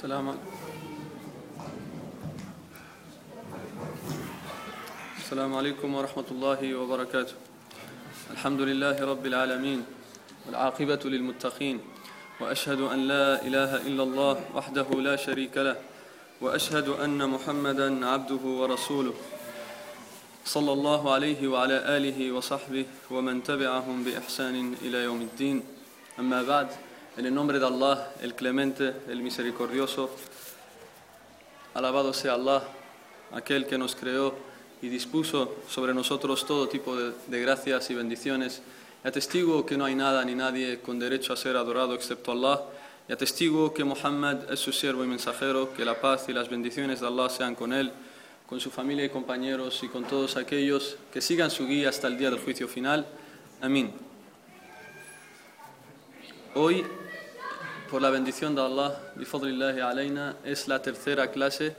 السلام السلام عليكم ورحمة الله وبركاته. الحمد لله رب العالمين والعاقبة للمتقين وأشهد أن لا إله إلا الله وحده لا شريك له وأشهد أن محمدا عبده ورسوله. صلى الله عليه وعلى آله وصحبه ومن تبعهم بإحسان إلى يوم الدين. أما بعد En el nombre de Allah, el clemente, el misericordioso, alabado sea Allah, aquel que nos creó y dispuso sobre nosotros todo tipo de, de gracias y bendiciones. Y atestigo que no hay nada ni nadie con derecho a ser adorado excepto Allah. Y atestigo que Muhammad es su siervo y mensajero, que la paz y las bendiciones de Allah sean con él, con su familia y compañeros y con todos aquellos que sigan su guía hasta el día del juicio final. Amén. Hoy, por la bendición de Allah, es la tercera clase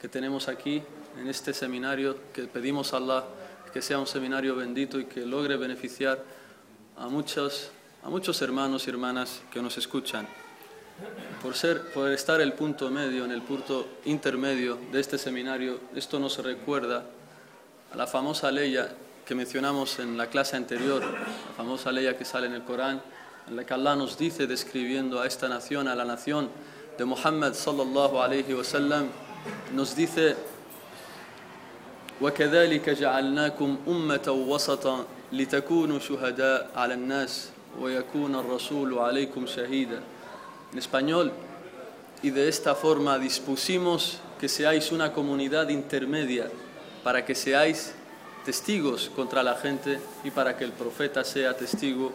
que tenemos aquí en este seminario que pedimos a Allah que sea un seminario bendito y que logre beneficiar a muchos, a muchos hermanos y hermanas que nos escuchan. Por, ser, por estar el punto medio, en el punto intermedio de este seminario, esto nos recuerda a la famosa ley que mencionamos en la clase anterior, la famosa ley que sale en el Corán, en la que Allah nos dice describiendo a esta nación, a la nación de Muhammad sallallahu alayhi wa sallam, nos dice وكذلك جعلناكم أمة وسطا لتكونوا شهداء على الناس ويكون الرسول عليكم شهيدا En español, y de esta forma dispusimos que seáis una comunidad intermedia para que seáis testigos contra la gente y para que el profeta sea testigo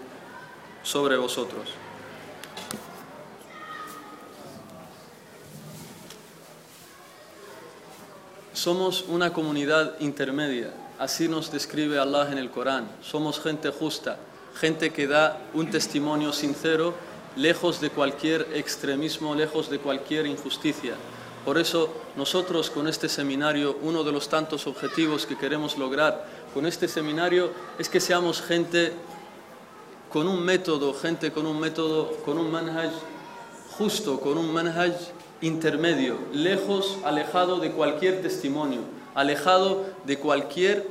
sobre vosotros. Somos una comunidad intermedia, así nos describe Allah en el Corán. Somos gente justa, gente que da un testimonio sincero, lejos de cualquier extremismo, lejos de cualquier injusticia. Por eso nosotros con este seminario, uno de los tantos objetivos que queremos lograr con este seminario es que seamos gente con un método, gente con un método, con un manhaj justo, con un manhaj intermedio, lejos, alejado de cualquier testimonio, alejado de cualquier,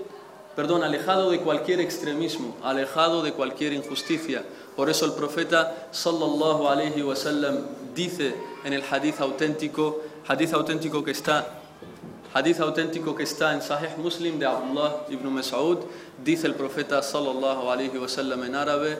perdón, alejado de cualquier extremismo, alejado de cualquier injusticia. Por eso el profeta sallallahu alaihi wasallam dice en el hadith auténtico, hadith auténtico que está Hadith auténtico que está en Sahih Muslim de Abdullah ibn Mas'ud, dice el profeta sallallahu alaihi wasallam en árabe,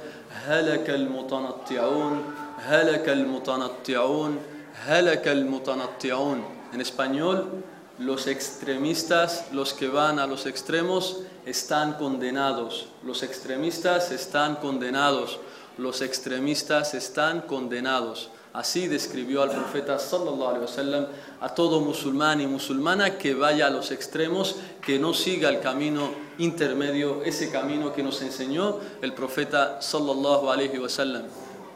halaka al-mutanatti'un, halaka al-mutanatti'un, halaka al-mutanatti'un. En español, los extremistas, los que van a los extremos, están condenados. Los extremistas están condenados. Los extremistas están condenados. Así describió al profeta sallallahu alaihi wasallam a todo musulmán y musulmana que vaya a los extremos, que no siga el camino intermedio, ese camino que nos enseñó el profeta sallallahu alaihi wasallam.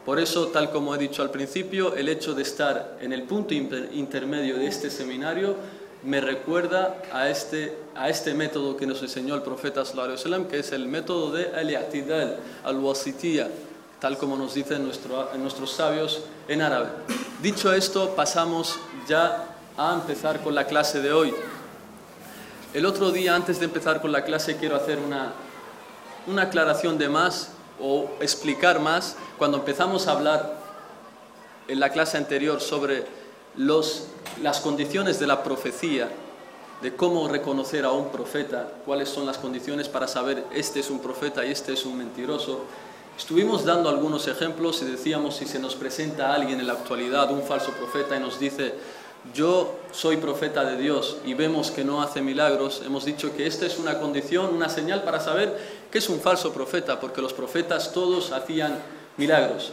Por eso, tal como he dicho al principio, el hecho de estar en el punto intermedio de este seminario me recuerda a este, a este método que nos enseñó el profeta sallallahu alaihi wasallam, que es el método de al-i'tidal, al-wasitiyya, tal como nos dicen nuestro, nuestros sabios en árabe. Dicho esto, pasamos ya a empezar con la clase de hoy. El otro día, antes de empezar con la clase, quiero hacer una, una aclaración de más o explicar más. Cuando empezamos a hablar en la clase anterior sobre los, las condiciones de la profecía, de cómo reconocer a un profeta, cuáles son las condiciones para saber este es un profeta y este es un mentiroso, Estuvimos dando algunos ejemplos y decíamos si se nos presenta alguien en la actualidad, un falso profeta, y nos dice, yo soy profeta de Dios y vemos que no hace milagros, hemos dicho que esta es una condición, una señal para saber que es un falso profeta, porque los profetas todos hacían milagros.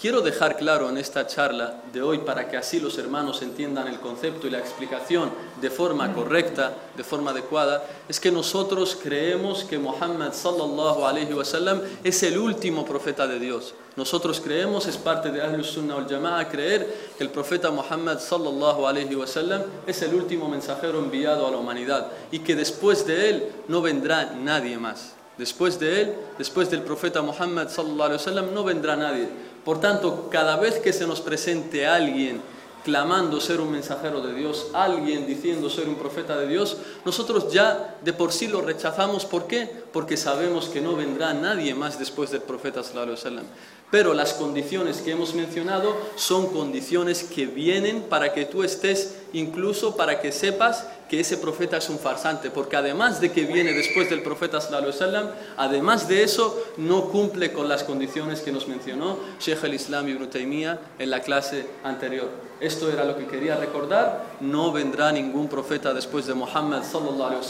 Quiero dejar claro en esta charla de hoy para que así los hermanos entiendan el concepto y la explicación de forma correcta, de forma adecuada, es que nosotros creemos que Muhammad sallallahu alaihi wasallam es el último profeta de Dios. Nosotros creemos, es parte de Ahlus Sunnah wal Jama'a creer que el profeta Muhammad sallallahu alaihi wasallam es el último mensajero enviado a la humanidad y que después de él no vendrá nadie más. Después de él, después del profeta Muhammad sallallahu alaihi wasallam no vendrá nadie. Por tanto, cada vez que se nos presente alguien clamando ser un mensajero de Dios, alguien diciendo ser un profeta de Dios, nosotros ya de por sí lo rechazamos. ¿Por qué? Porque sabemos que no vendrá nadie más después del profeta sallallahu alaihi. Pero las condiciones que hemos mencionado son condiciones que vienen para que tú estés, incluso para que sepas que ese profeta es un farsante, porque además de que viene después del profeta sallallahu además de eso no cumple con las condiciones que nos mencionó Sheikh el-Islam Ibn Taymiyyah en la clase anterior. Esto era lo que quería recordar, no vendrá ningún profeta después de Muhammad sallallahu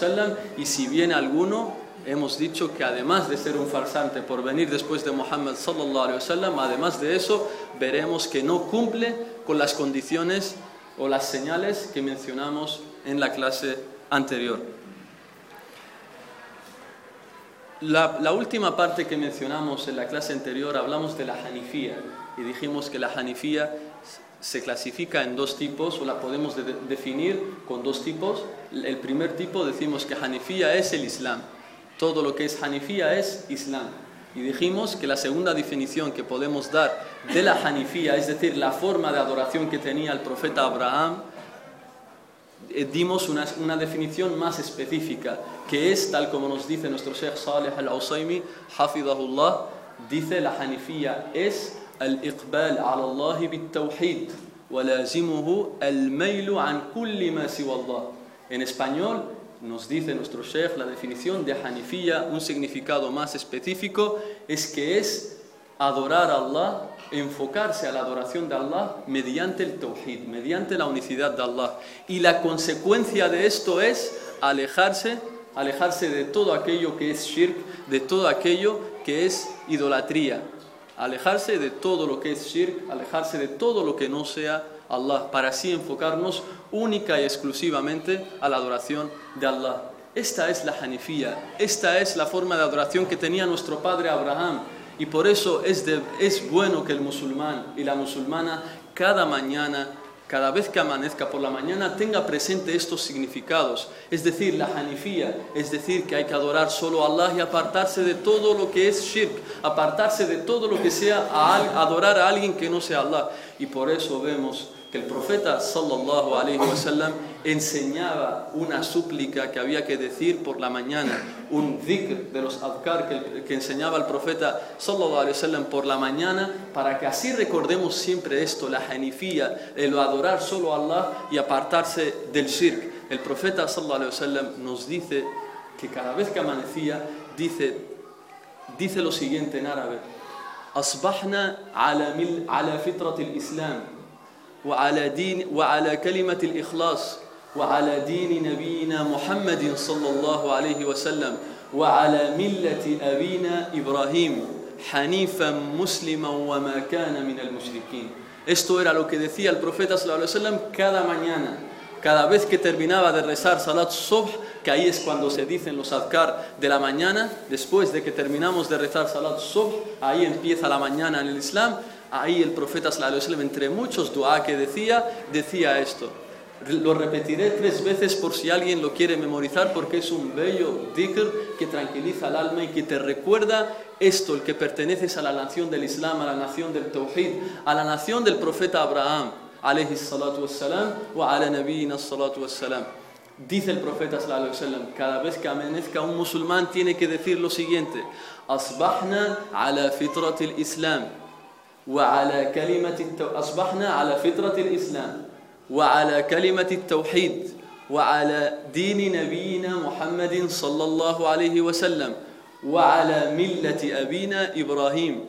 y si viene alguno hemos dicho que además de ser un farsante por venir después de Muhammad sallallahu alaihi wasallam, además de eso, veremos que no cumple con las condiciones o las señales que mencionamos en la clase anterior. La, la, última parte que mencionamos en la clase anterior hablamos de la hanifía y dijimos que la hanifía se clasifica en dos tipos o la podemos de definir con dos tipos. El primer tipo decimos que hanifía es el Islam todo lo que es Hanifía es Islam. Y dijimos que la segunda definición que podemos dar de la Hanifía, es decir, la forma de adoración que tenía el profeta Abraham, eh, dimos una, definición más específica, que es tal como nos dice nuestro Sheikh Saleh al-Usaymi, Hafidahullah, dice la Hanifía, es el iqbal ala Allah bit tawhid, walazimuhu al mailu an kulli ma Allah. En español, nos dice nuestro Sheikh, la definición de Hanifía, un significado más específico, es que es adorar a Allah, enfocarse a la adoración de Allah mediante el Tawhid, mediante la unicidad de Allah. Y la consecuencia de esto es alejarse, alejarse de todo aquello que es shirk, de todo aquello que es idolatría. Alejarse de todo lo que es shirk, alejarse de todo lo que no sea Allah, para así enfocarnos única y exclusivamente a la adoración de Allah. Esta es la Hanifía, esta es la forma de adoración que tenía nuestro padre Abraham. Y por eso es, es bueno que el musulmán y la musulmana cada mañana cada vez que amanezca por la mañana tenga presente estos significados, es decir, la hanifía, es decir, que hay que adorar solo a Allah y apartarse de todo lo que es shirk, apartarse de todo lo que sea adorar a alguien que no sea Allah. Y por eso vemos que el profeta sallallahu alaihi wasallam enseñaba una súplica que había que decir por la mañana, un dhikr de los adkar que, enseñaba el profeta sallallahu alaihi wasallam por la mañana para que así recordemos siempre esto, la hanifía, el adorar solo a Allah y apartarse del shirk. El profeta sallallahu alaihi wasallam nos dice que cada vez que amanecía dice dice lo siguiente en árabe: "Asbahna ala ala al-islam" وعلى دين وعلى كلمة الإخلاص وعلى دين نبينا محمد صلى الله عليه وسلم وعلى ملة أبينا إبراهيم حنيفا مسلما وما كان من المشركين Esto era lo que decía el profeta sallallahu cada mañana. Cada vez que terminaba de rezar Salat Subh, que ahí es cuando se dicen los adkar de la mañana, después de que terminamos de rezar Salat Subh, ahí empieza la mañana en el Islam, ahí el profeta sallallahu entre muchos dua que decía, decía esto. Lo repetiré tres veces por si alguien lo quiere memorizar porque es un bello dhikr que tranquiliza al alma y que te recuerda esto, el que perteneces a la nación del Islam, a la nación del Tawhid, a la nación del profeta Abraham, alayhi salatu wassalam, wa ala nabiyina salatu wassalam. Dice el profeta sallallahu cada vez que amanezca un musulmán tiene que decir lo siguiente: Asbahna ala fitratil Islam. وعلى كلمة أصبحنا على فطرة الإسلام وعلى كلمة التوحيد وعلى دين نبينا محمد صلى الله عليه وسلم وعلى ملة أبينا إبراهيم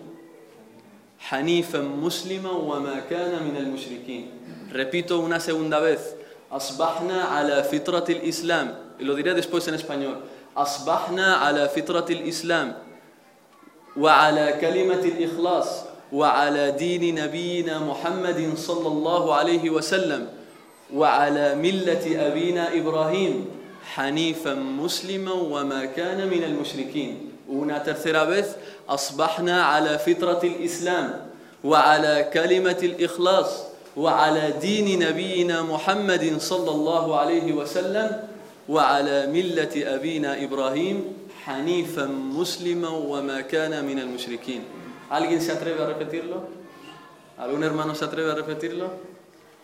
حنيفا مسلما وما كان من المشركين. Repito una segunda vez. أصبحنا على فطرة الإسلام. Lo diré después en español. أصبحنا على فطرة الإسلام. وعلى كلمة الإخلاص. وعلى دين نبينا محمد صلى الله عليه وسلم وعلى ملة أبينا إبراهيم حنيفا مسلما وما كان من المشركين. Una tercera vez أصبحنا على فطرة الإسلام وعلى كلمة الإخلاص وعلى دين نبينا محمد صلى الله عليه وسلم وعلى ملة أبينا إبراهيم حنيفا مسلما وما كان من المشركين ¿Alguien se atreve a repetirlo? ¿Algún hermano se atreve a repetirlo?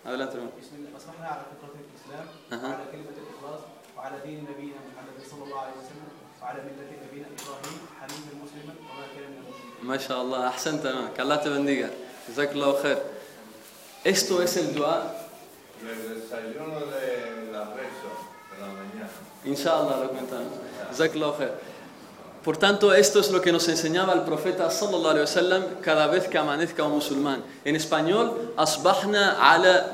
Adelante, hermano. بسم الله أصبحنا على فطرة الإسلام أها. وعلى كلمة الإخلاص وعلى دين نبينا محمد صلى الله عليه وسلم وعلى ملة نبينا إبراهيم حنيفا مسلما وما كان من المشركين. ما شاء Allah, ahsanta, hermano. que Allah te bendiga. Jazakallahu khair. Esto es el dua, Y el desayuno de la rezo de la mañana. inshallah lo comentamos. Jazakallahu khair. Por tanto, esto es lo que nos enseñaba el profeta sallallahu alaihi wasallam cada vez que amanezca un musulmán. En español, asbahna ala,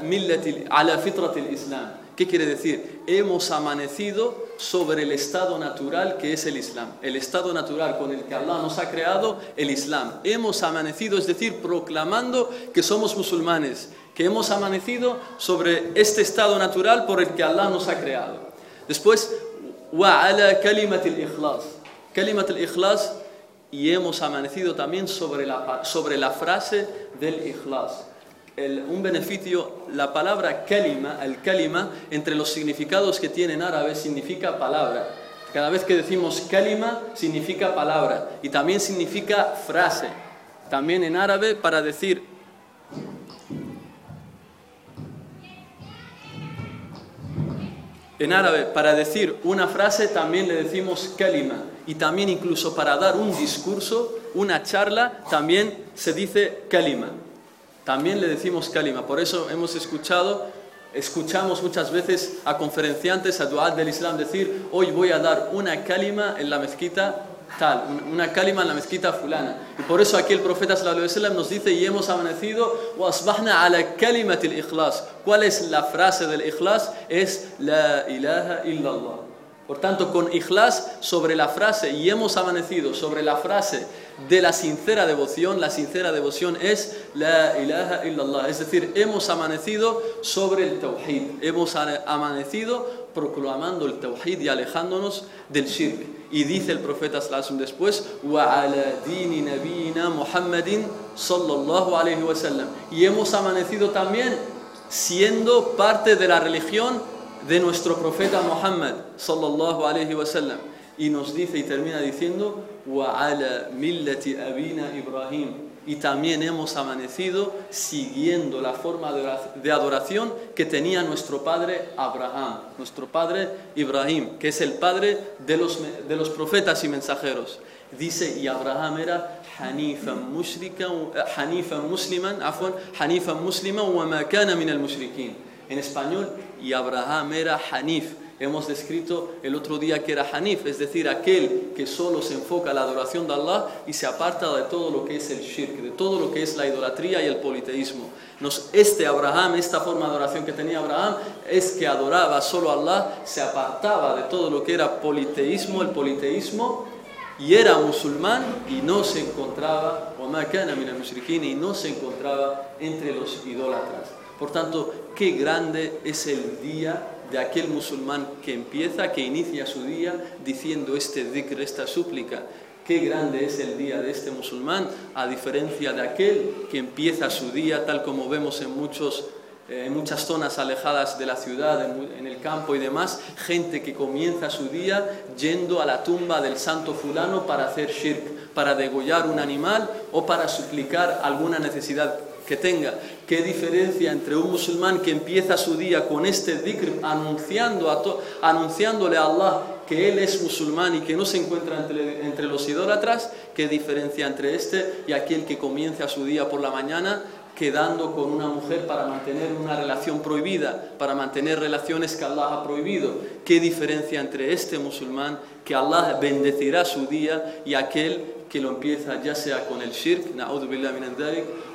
islam. ¿Qué quiere decir? Hemos amanecido sobre el estado natural que es el Islam. El estado natural con el que Allah nos ha creado, el Islam. Hemos amanecido, es decir, proclamando que somos musulmanes, que hemos amanecido sobre este estado natural por el que Allah nos ha creado. Después, wa ala kalimati ikhlas Kalimat al-Ikhlas y hemos amanecido también sobre la, sobre la frase del Ikhlas. Un beneficio, la palabra kalima, el kalima, entre los significados que tiene en árabe significa palabra. Cada vez que decimos kalima significa palabra y también significa frase. También en árabe para decir En árabe, para decir una frase también le decimos kalima. Y también incluso para dar un discurso, una charla, también se dice kalima. También le decimos kalima. Por eso hemos escuchado, escuchamos muchas veces a conferenciantes, a duat del Islam decir, hoy voy a dar una kalima en la mezquita tal, un- una kalima en la mezquita fulana. Y por eso aquí el profeta wasallam nos dice y hemos amanecido ala kalimati al-ikhlas. ¿Cuál es la frase del ikhlas? Es la ilaha illallah. Por tanto, con ikhlas sobre la frase y hemos amanecido sobre la frase de la sincera devoción, la sincera devoción es la ilaha illallah, es decir, hemos amanecido sobre el tawhid, hemos amanecido proclamando el tawhid y alejándonos del shirk. Y dice el profeta sallallahu después, wa ala dini nabiyina Muhammadin sallallahu alaihi wasallam. Y hemos amanecido también siendo parte de la religión de nuestro profeta Muhammad sallallahu alaihi wasallam y nos dice y termina diciendo wa ala millati Ibrahim y también hemos amanecido siguiendo la forma de ora- de adoración que tenía nuestro padre Abraham, nuestro padre Ibrahim, que es el padre de los, profetas y mensajeros. Dice, y Abraham era hanifan eh, musliman, afwan, hanifan musliman wa ma kana min al-mushrikin en español y Abraham era Hanif. Hemos descrito el otro día que era Hanif, es decir, aquel que solo se enfoca a la adoración de Allah y se aparta de todo lo que es el shirk, de todo lo que es la idolatría y el politeísmo. Nos, este Abraham, esta forma de adoración que tenía Abraham, es que adoraba solo a Allah, se apartaba de todo lo que era politeísmo, el politeísmo, y era musulmán y no se encontraba, y no se encontraba entre los idólatras. Por tanto, qué grande es el día de aquel musulmán que empieza, que inicia su día diciendo este dhikr, esta súplica. Qué grande es el día de este musulmán, a diferencia de aquel que empieza su día, tal como vemos en muchos eh, en muchas zonas alejadas de la ciudad, en, el campo y demás, gente que comienza su día yendo a la tumba del santo fulano para hacer shirk, para degollar un animal o para suplicar alguna necesidad tenga. ¿Qué diferencia entre un musulmán que empieza su día con este dhikr anunciándole a Allah que él es musulmán y que no se encuentra entre, entre los idólatras? ¿Qué diferencia entre este y aquel que comienza su día por la mañana quedando con una mujer para mantener una relación prohibida, para mantener relaciones que Allah ha prohibido. ¿Qué diferencia entre este musulmán que Allah bendecirá su día y aquel que lo empieza ya sea con el shirk,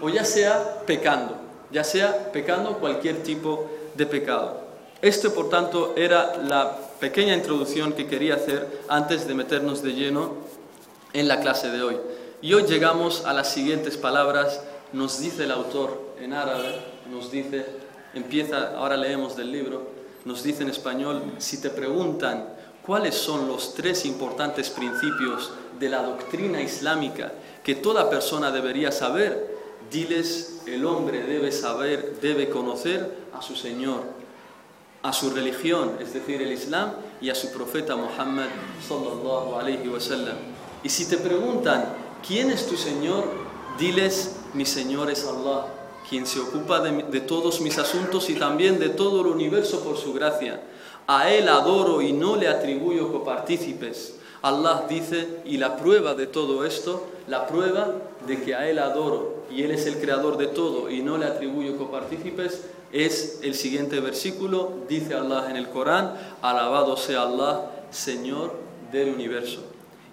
o ya sea pecando, ya sea pecando cualquier tipo de pecado. Esto, por tanto, era la pequeña introducción que quería hacer antes de meternos de lleno en la clase de hoy. Y hoy llegamos a las siguientes palabras. Nos dice el autor en árabe, nos dice, empieza, ahora leemos del libro, nos dice en español, si te preguntan cuáles son los tres importantes principios de la doctrina islámica que toda persona debería saber, diles, el hombre debe saber, debe conocer a su Señor, a su religión, es decir, el Islam, y a su profeta Muhammad sallallahu alayhi wa sallam. Y si te preguntan, ¿quién es tu Señor? Diles, mi Señor es Allah. quien se ocupa de, de todos mis asuntos y también de todo el universo por su gracia. A Él adoro y no le atribuyo copartícipes. Allah dice, y la prueba de todo esto, la prueba de que a Él adoro y Él es el creador de todo y no le atribuyo copartícipes, es el siguiente versículo, dice Allah en el Corán, alabado sea Allah, Señor del universo.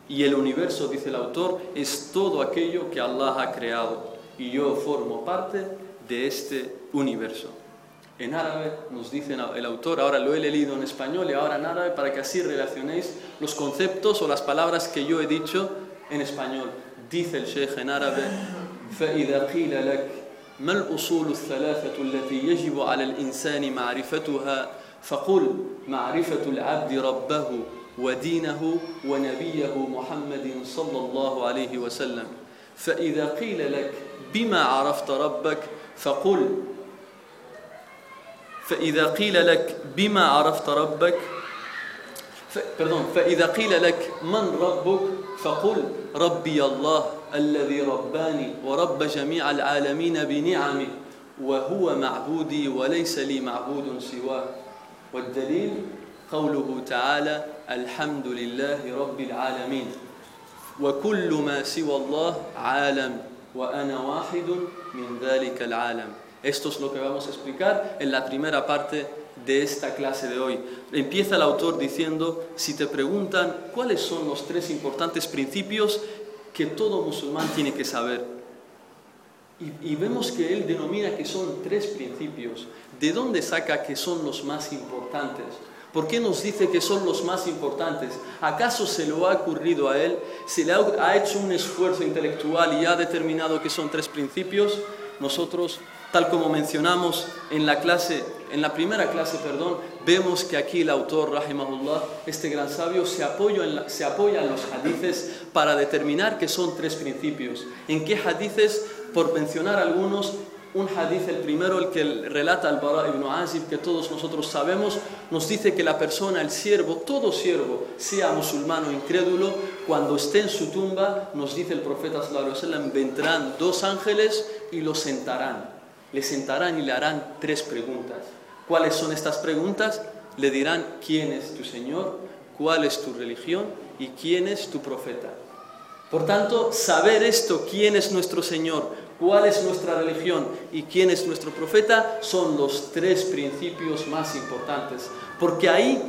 Y el universo, dice el autor, es todo aquello que Allah ha creado y yo formo parte de este universo. En árabe nos dice el autor, ahora lo he leído en español y ahora en árabe para que así relacionéis los conceptos o las palabras que yo he dicho en español. Dice el sheikh en árabe, فإذا قيل لك ما الأصول الثلاثة التي يجب على الإنسان معرفتها فقل معرفة العبد ربه ودينه ونبيه محمد صلى الله عليه وسلم فإذا قيل لك بما عرفت ربك فقل فإذا قيل لك بما عرفت ربك ف... فإذا قيل لك من ربك فقل ربي الله الذي رباني ورب جميع العالمين بنعمه وهو معبودي وليس لي معبود سواه. والدليل قوله تعالى الحمد لله رب العالمين. وكل ما سوى الله عالم وأنا واحد من ذلك العالم. Esto es lo que vamos a explicar en la primera parte de esta clase de hoy. Empieza el autor diciendo, si te preguntan cuáles son los tres importantes principios que todo musulmán tiene que saber. Y, vemos que él denomina que son tres principios. ¿De dónde saca que son los más importantes? ¿Por qué nos dice que son los más importantes? ¿Acaso se lo ha ocurrido a él? ¿Se le ha hecho un esfuerzo intelectual y ha determinado que son tres principios? Nosotros Tal como mencionamos en la clase, en la primera clase, perdón, vemos que aquí el autor, rahimahullah, este gran sabio, se apoya, en los hadices para determinar que son tres principios. ¿En qué hadices? Por mencionar algunos, un hadith, el primero, el que relata al Bara ibn Azib, que todos nosotros sabemos, nos dice que la persona, el siervo, todo siervo, sea musulmán o incrédulo, cuando esté en su tumba, nos dice el profeta wasallam, vendrán dos ángeles y lo sentarán le sentarán y le harán tres preguntas. ¿Cuáles son estas preguntas? Le dirán quién es tu Señor, cuál es tu religión y quién es tu profeta. Por tanto, saber esto, quién es nuestro Señor, cuál es nuestra religión y quién es nuestro profeta, son los tres principios más importantes. Porque ahí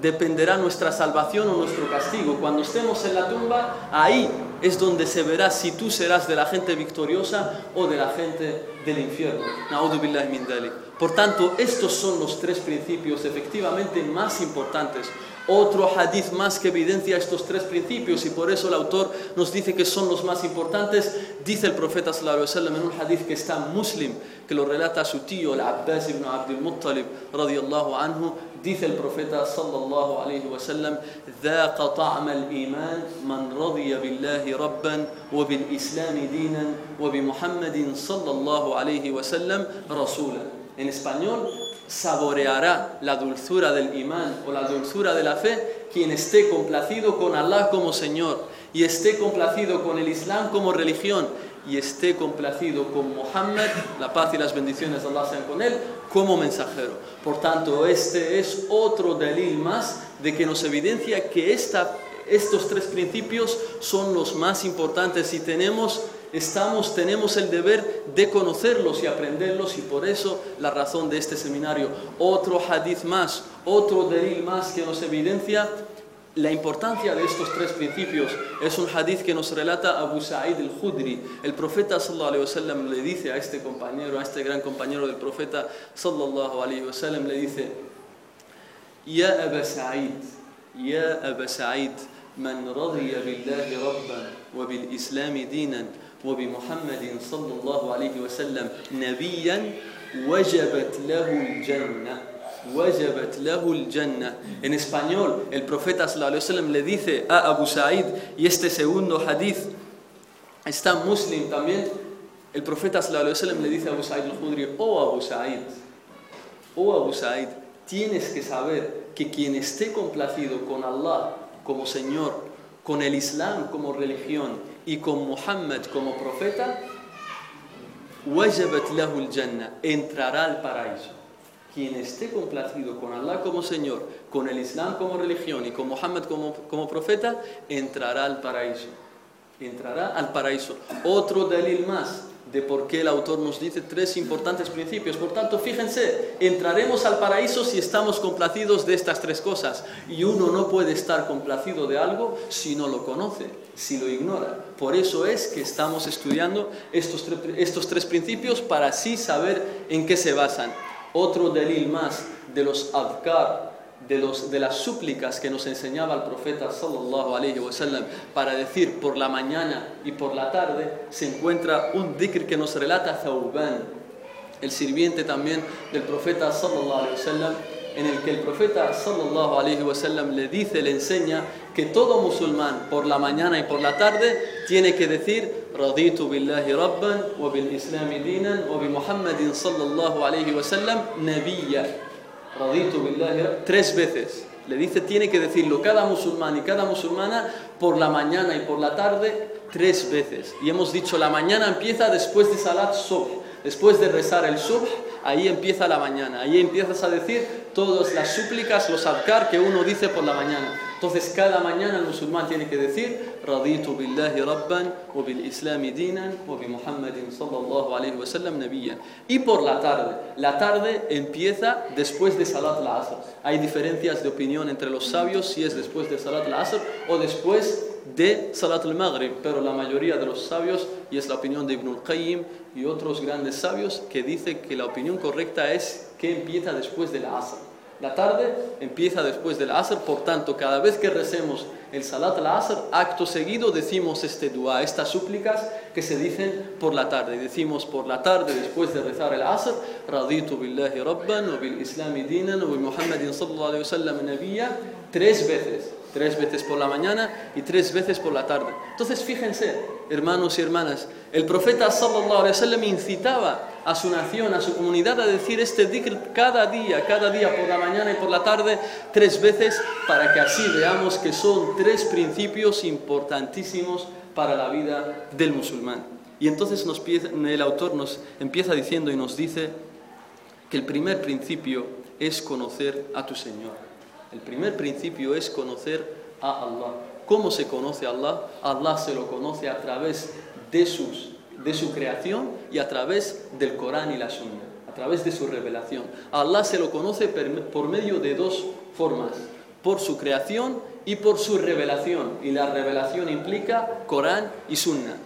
dependerá nuestra salvación o nuestro castigo. Cuando estemos en la tumba, ahí es donde se verá si tú serás de la gente victoriosa o de la gente del infierno. Por tanto, estos son los tres principios efectivamente más importantes. Otro hadith más que evidencia estos tres principios y por eso el autor nos dice que son los más importantes. Dice el profeta sallallahu alaihi en un hadith que está muslim, que lo relata a su tío, el Abbas ibn Abdul Muttalib, radiyallahu anhu, Dice el profeta sallallahu alayhi wa sallam, ذاق طعم الإيمان من رضي بالله ربا وبالإسلام دينا وبمحمد صلى الله عليه وسلم رسولا. En español, saboreará la dulzura del imán o la dulzura de la fe quien esté complacido con Allah como Señor y esté complacido con el Islam como religión y esté complacido con Muhammad, la paz y las bendiciones de Allah sean con él, como mensajero. Por tanto, este es otro delil más de que nos evidencia que esta, estos tres principios son los más importantes y tenemos, estamos, tenemos el deber de conocerlos y aprenderlos y por eso la razón de este seminario. Otro hadith más, otro delil más que nos evidencia la importancia de estos tres principios es un hadith que nos relata Abu Sa'id al-Khudri. El profeta sallallahu alaihi wasallam le dice a este compañero, a este gran compañero del profeta sallallahu alaihi wasallam le dice: "Ya Abu Sa'id, ya Abu Sa'id, man radiya billahi rabban wa bil islam dinan wa bi Muhammadin sallallahu alaihi wasallam nabiyyan wajabat lahu al-jannah." En español, el profeta le dice a Abu Sa'id, y este segundo hadith está muslim también, el profeta le dice a Abu Sa'id al-Khudri, oh Abu Sa'id, oh Abu Sa'id, tienes que saber que quien esté complacido con Allah como Señor, con el Islam como religión y con Muhammad como profeta, wajabat lahu al-jannah, entrará al paraíso. Quien esté complacido con Allah como Señor, con el Islam como religión y con Muhammad como, como profeta, entrará al paraíso. Entrará al paraíso. Otro dalil más de por qué el autor nos dice tres importantes principios. Por tanto, fíjense, entraremos al paraíso si estamos complacidos de estas tres cosas. Y uno no puede estar complacido de algo si no lo conoce, si lo ignora. Por eso es que estamos estudiando estos, tre- estos tres principios para así saber en qué se basan. Otro delil más de los adkar, de, los, de las súplicas que nos enseñaba el profeta sallallahu alaihi wasallam para decir por la mañana y por la tarde se encuentra un dhikr que nos relata Thawban, el sirviente también del profeta sallallahu alaihi wasallam en el que el profeta sallallahu alaihi wasallam le dice, le enseña que todo musulmán por la mañana y por la tarde tiene que decir raditu billahi rabban wa bil islami dinan wa bi muhammadin sallallahu alaihi wasallam nabiyya Raditu billahi tres veces. Le dice, tiene que decirlo cada musulmán y cada musulmana por la mañana y por la tarde tres veces. Y hemos dicho, la mañana empieza después de Salat Subh. Después de rezar el Subh, ahí empieza la mañana. Ahí empiezas a decir todas las súplicas, los adkar que uno dice por la mañana. Entonces cada mañana el musulmán tiene que decir Raditu billahi rabban wa bil islami dinan wa bi Muhammadin sallallahu alaihi wa sallam nabiyyan. Y por la tarde, la tarde empieza después de Salat al-Asr. Hay diferencias de opinión entre los sabios si es después de Salat al-Asr o después de Salat al-Maghrib, pero la mayoría de los sabios, y es la opinión de Ibn al-Qayyim y otros grandes sabios, que dice que la opinión correcta es que empieza después del Asr. La tarde empieza después del Asr, por tanto, cada vez que recemos el Salat al-Asr, acto seguido decimos este dua, estas súplicas que se dicen por la tarde. Decimos por la tarde, después de rezar el Asr, Raditu billahi rabban, wa bil islami dinan, wa bi Muhammadin sallallahu nabiyya, tres veces. Tres veces por la mañana y tres veces por la tarde. Entonces, fíjense, hermanos y hermanas, el profeta sallallahu alaihi incitaba a su nación, a su comunidad a decir este dhikr cada día, cada día por la mañana y por la tarde, tres veces, para que así veamos que son tres principios importantísimos para la vida del musulmán. Y entonces el autor nos empieza diciendo y nos dice que el primer principio es conocer a tu Señor. El primer principio es conocer a Allah. ¿Cómo se conoce a Allah? Allah se lo conoce a través de, sus, de su creación y a través del Corán y la Sunna, a través de su revelación. Allah se lo conoce por medio de dos formas, por su creación y por su revelación. Y la revelación implica Corán y Sunna.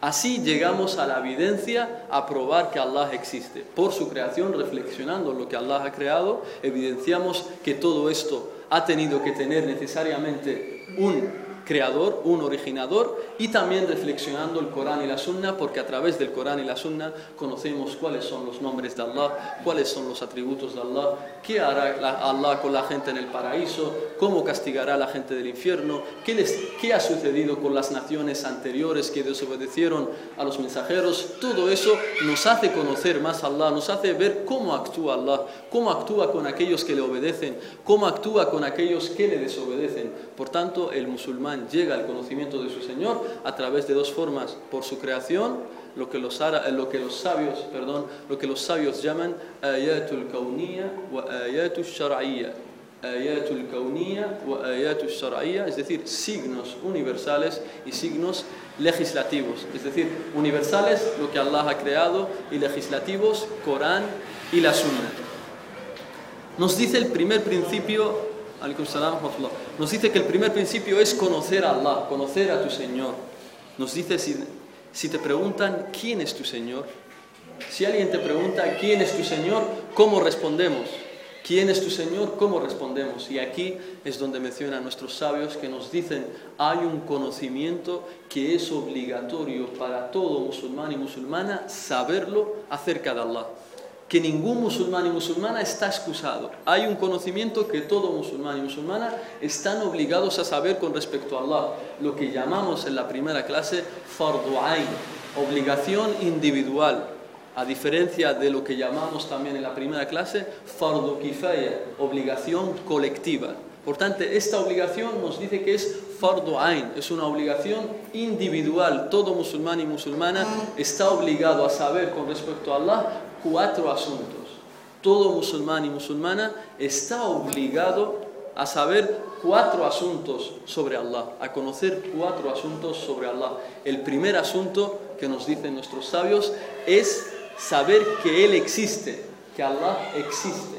Así llegamos a la evidencia a probar que Allah existe. Por su creación, reflexionando lo que Allah ha creado, evidenciamos que todo esto ha tenido que tener necesariamente un creador, un originador, y también reflexionando el Corán y la Sunna, porque a través del Corán y la Sunna conocemos cuáles son los nombres de Allah, cuáles son los atributos de Allah, qué hará la- Allah con la gente en el paraíso, cómo castigará a la gente del infierno, qué, les- qué ha sucedido con las naciones anteriores que desobedecieron a los mensajeros. Todo eso nos hace conocer más a Allah, nos hace ver cómo actúa Allah, cómo actúa con aquellos que le obedecen, cómo actúa con aquellos que le desobedecen. Por tanto, el musulmán llega al conocimiento de su Señor a través de dos formas, por su creación, lo que los, sabios, llaman ayatul kauniyya wa ayatul shar'iyya. Ayatul ayatul es decir, signos universales y signos legislativos, es decir, universales lo que Allah ha creado y legislativos Corán y la Sunna. Nos dice el primer principio, nos dice que el primer principio es conocer a Allah, conocer a tu Señor. Nos dice si, si te preguntan quién es tu Señor, si alguien te pregunta quién es tu Señor, ¿cómo respondemos? ¿Quién es tu Señor? ¿Cómo respondemos? Y aquí es donde mencionan nuestros sabios que nos dicen, hay un conocimiento que es obligatorio para todo musulmán y musulmana saberlo acerca de Allah que ningún musulmán y musulmana está excusado. Hay un conocimiento que todo musulmán y musulmana están obligados a saber con respecto a Allah, lo que llamamos en la primera clase fardu ain, obligación individual, a diferencia de lo que llamamos también en la primera clase fardu kifaya, obligación colectiva. Por tanto, esta obligación nos dice que es fardo ain, es una obligación individual. Todo musulmán y musulmana está obligado a saber con respecto a Allah cuatro asuntos. Todo musulmán y musulmana está obligado a saber cuatro asuntos sobre Allah, a conocer cuatro asuntos sobre Allah. El primer asunto que nos dicen nuestros sabios es saber que Él existe, que Allah existe.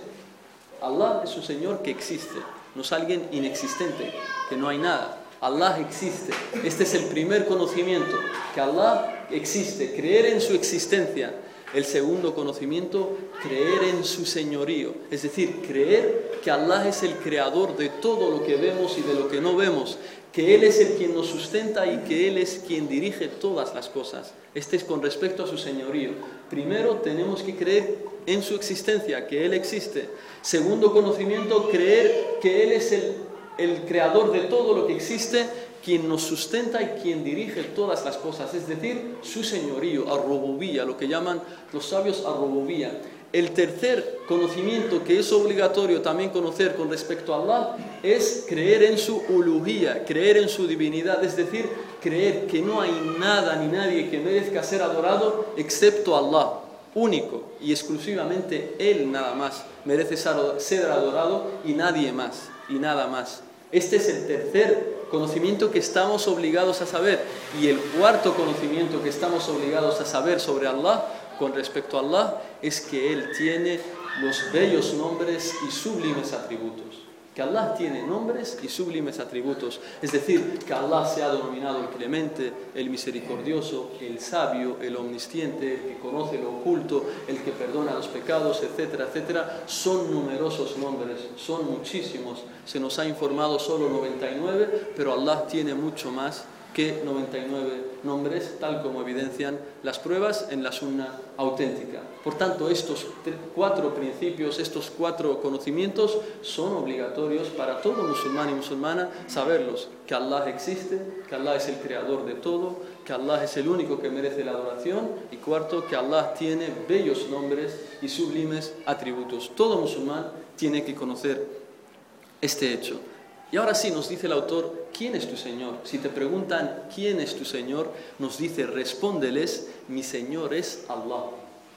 Allah es un Señor que existe, no es alguien inexistente, que no hay nada. Allah existe. Este es el primer conocimiento, que Allah existe, creer en su existencia. El segundo conocimiento, creer en su señorío, es decir, creer que Allah es el creador de todo lo que vemos y de lo que no vemos, que Él es el quien nos sustenta y que Él es quien dirige todas las cosas. Este es con respecto a su señorío. Primero tenemos que creer en su existencia, que Él existe. Segundo conocimiento, creer que Él es el, el creador de todo lo que existe quien nos sustenta y quien dirige todas las cosas, es decir, su señorío, arrobobía, lo que llaman los sabios arrobobía. El tercer conocimiento que es obligatorio también conocer con respecto a Allah es creer en su ulujía, creer en su divinidad, es decir, creer que no hay nada ni nadie que merezca ser adorado excepto Allah, único y exclusivamente Él nada más merece ser adorado y nadie más y nada más. Este es el tercer conocimiento que estamos obligados a saber. Y el cuarto conocimiento que estamos obligados a saber sobre Allah, con respecto a Allah, es que Él tiene los bellos nombres y sublimes atributos. Que Allah tiene nombres y sublimes atributos. Es decir, que Allah se ha denominado el clemente, el misericordioso, el sabio, el omnisciente, el que conoce lo oculto, el que perdona los pecados, etcétera, etcétera. Son numerosos nombres, son muchísimos. Se nos ha informado solo 99, pero Allah tiene mucho más que 99 nombres, tal como evidencian las pruebas en la sunna auténtica. Por tanto, estos cuatro principios, estos cuatro conocimientos son obligatorios para todo musulmán y musulmana saberlos, que Allah existe, que Allah es el creador de todo, que Allah es el único que merece la adoración y cuarto, que Allah tiene bellos nombres y sublimes atributos. Todo musulmán tiene que conocer este hecho. Y ahora sí nos dice el autor, ¿quién es tu Señor? Si te preguntan, ¿quién es tu Señor? Nos dice, respóndeles, mi Señor es Allah.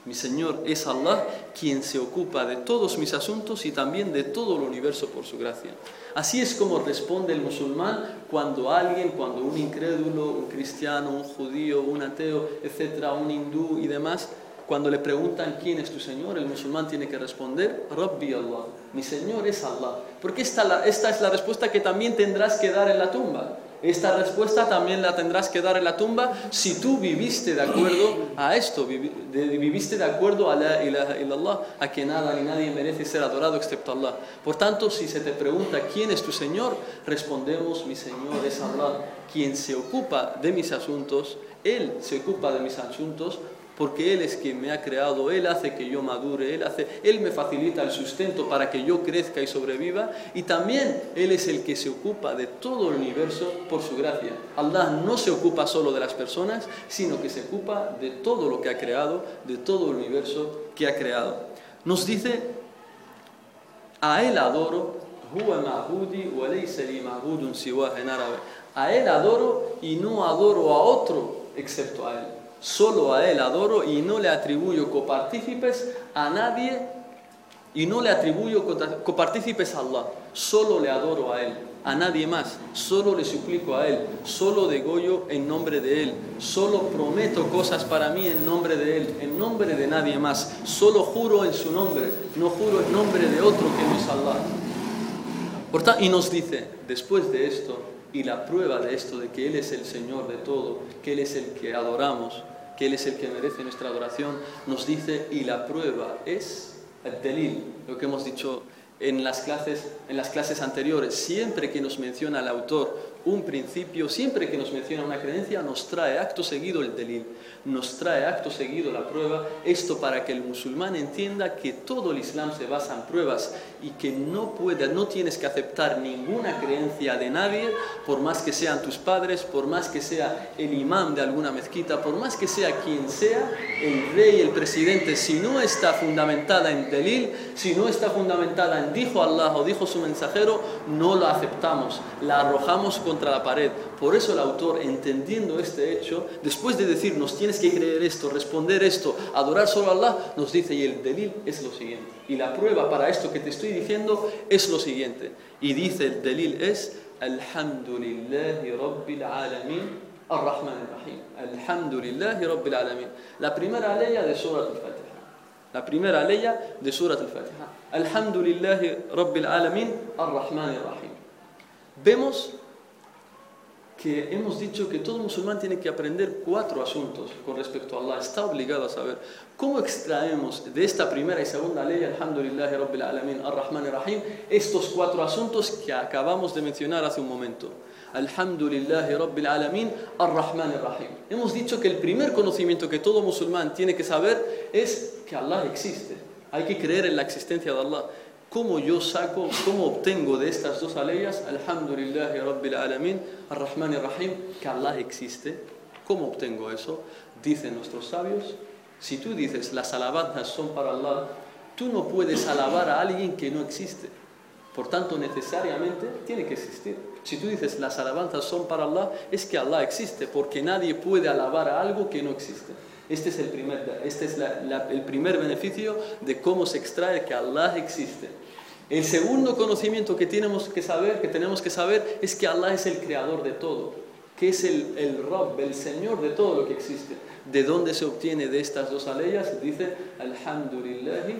Mi Señor es Allah quien se ocupa de todos mis asuntos y también de todo el universo por su gracia. Así es como responde el musulmán cuando alguien, cuando un incrédulo, un cristiano, un judío, un ateo, etcétera, un hindú y demás, cuando le preguntan quién es tu Señor, el musulmán tiene que responder, Rabbi Allah, mi Señor es Allah. Porque esta, esta es la respuesta que también tendrás que dar en la tumba. Esta respuesta también la tendrás que dar en la tumba si tú viviste de acuerdo a esto, viviste de acuerdo a la ilaha illallah, a que nada ni nadie merece ser adorado excepto Allah. Por tanto, si se te pregunta quién es tu Señor, respondemos, mi Señor es Allah, quien se ocupa de mis asuntos, Él se ocupa de mis asuntos porque Él es quien me ha creado, Él hace que yo madure, Él, hace, Él me facilita el sustento para que yo crezca y sobreviva, y también Él es el que se ocupa de todo el universo por su gracia. Allah no se ocupa solo de las personas, sino que se ocupa de todo lo que ha creado, de todo el universo que ha creado. Nos dice, a Él adoro, a Él adoro y no adoro a otro excepto a Él solo a Él adoro y no le atribuyo copartícipes a nadie y no le atribuyo copartícipes a Allah, solo le adoro a Él, a nadie más, solo le suplico a Él, solo degollo en nombre de Él, solo prometo cosas para mí en nombre de Él, en nombre de nadie más, solo juro en su nombre, no juro en nombre de otro que no es Allah. y nos dice, después de esto, y la prueba de esto, de que Él es el Señor de todo, que Él es el que adoramos, que Él es el que merece nuestra adoración, nos dice, y la prueba es el delil, lo que hemos dicho en las clases, en las clases anteriores. Siempre que nos menciona el autor un principio, siempre que nos menciona una creencia, nos trae acto seguido el delil, nos trae acto seguido la prueba, esto para que el musulmán entienda que todo el Islam se basa en pruebas y que no puede, no tienes que aceptar ninguna creencia de nadie, por más que sean tus padres, por más que sea el imán de alguna mezquita, por más que sea quien sea, el rey, el presidente, si no está fundamentada en delil, si no está fundamentada en dijo Allah o dijo su mensajero, no la aceptamos, la arrojamos contra la pared. Por eso el autor, entendiendo este hecho, después de decirnos tienes que creer esto, responder esto, adorar solo a Allah, nos dice, y el delil es lo siguiente. Y la prueba para esto que te estoy diciendo es lo siguiente. Y dice el delil es, Alhamdulillahi Rabbil Alamin Ar-Rahman Ar-Rahim. Alhamdulillahi Rabbil Alamin. La primera ley de Surat al-Fatiha. La primera ley de Surat al-Fatiha. Alhamdulillahi Rabbil Alamin Ar-Rahman Ar-Rahim. Vemos que hemos dicho que todo musulmán tiene que aprender cuatro asuntos con respecto a Allah, está obligado a saber cómo extraemos de esta primera y segunda ley, Alhamdulillah, Rabbil Alamin, Ar-Rahman Ar-Rahim, estos cuatro asuntos que acabamos de mencionar hace un momento. Alhamdulillah, Rabbil Alamin, Ar-Rahman Ar-Rahim. Hemos dicho que el primer conocimiento que todo musulmán tiene que saber es que Allah existe. Hay que creer en la existencia de Allah. ¿Cómo yo saco, cómo obtengo de estas dos aleyas, Alhamdulillah Rabbil Alamin, Ar-Rahman Ar-Rahim, que Allah existe? ¿Cómo obtengo eso? Dicen nuestros sabios, si tú dices las alabanzas son para Allah, tú no puedes alabar a alguien que no existe. Por tanto, necesariamente tiene que existir. Si tú dices las alabanzas son para Allah, es que Allah existe, porque nadie puede alabar a algo que no existe. Este es el primer, este es el primer beneficio de cómo se extrae que Allah existe. El segundo conocimiento que tenemos que saber, que tenemos que saber es que Allah es el creador de todo, que es el, el Rabb, el Señor de todo lo que existe. ¿De dónde se obtiene de estas dos aleyas? Dice, Alhamdulillahi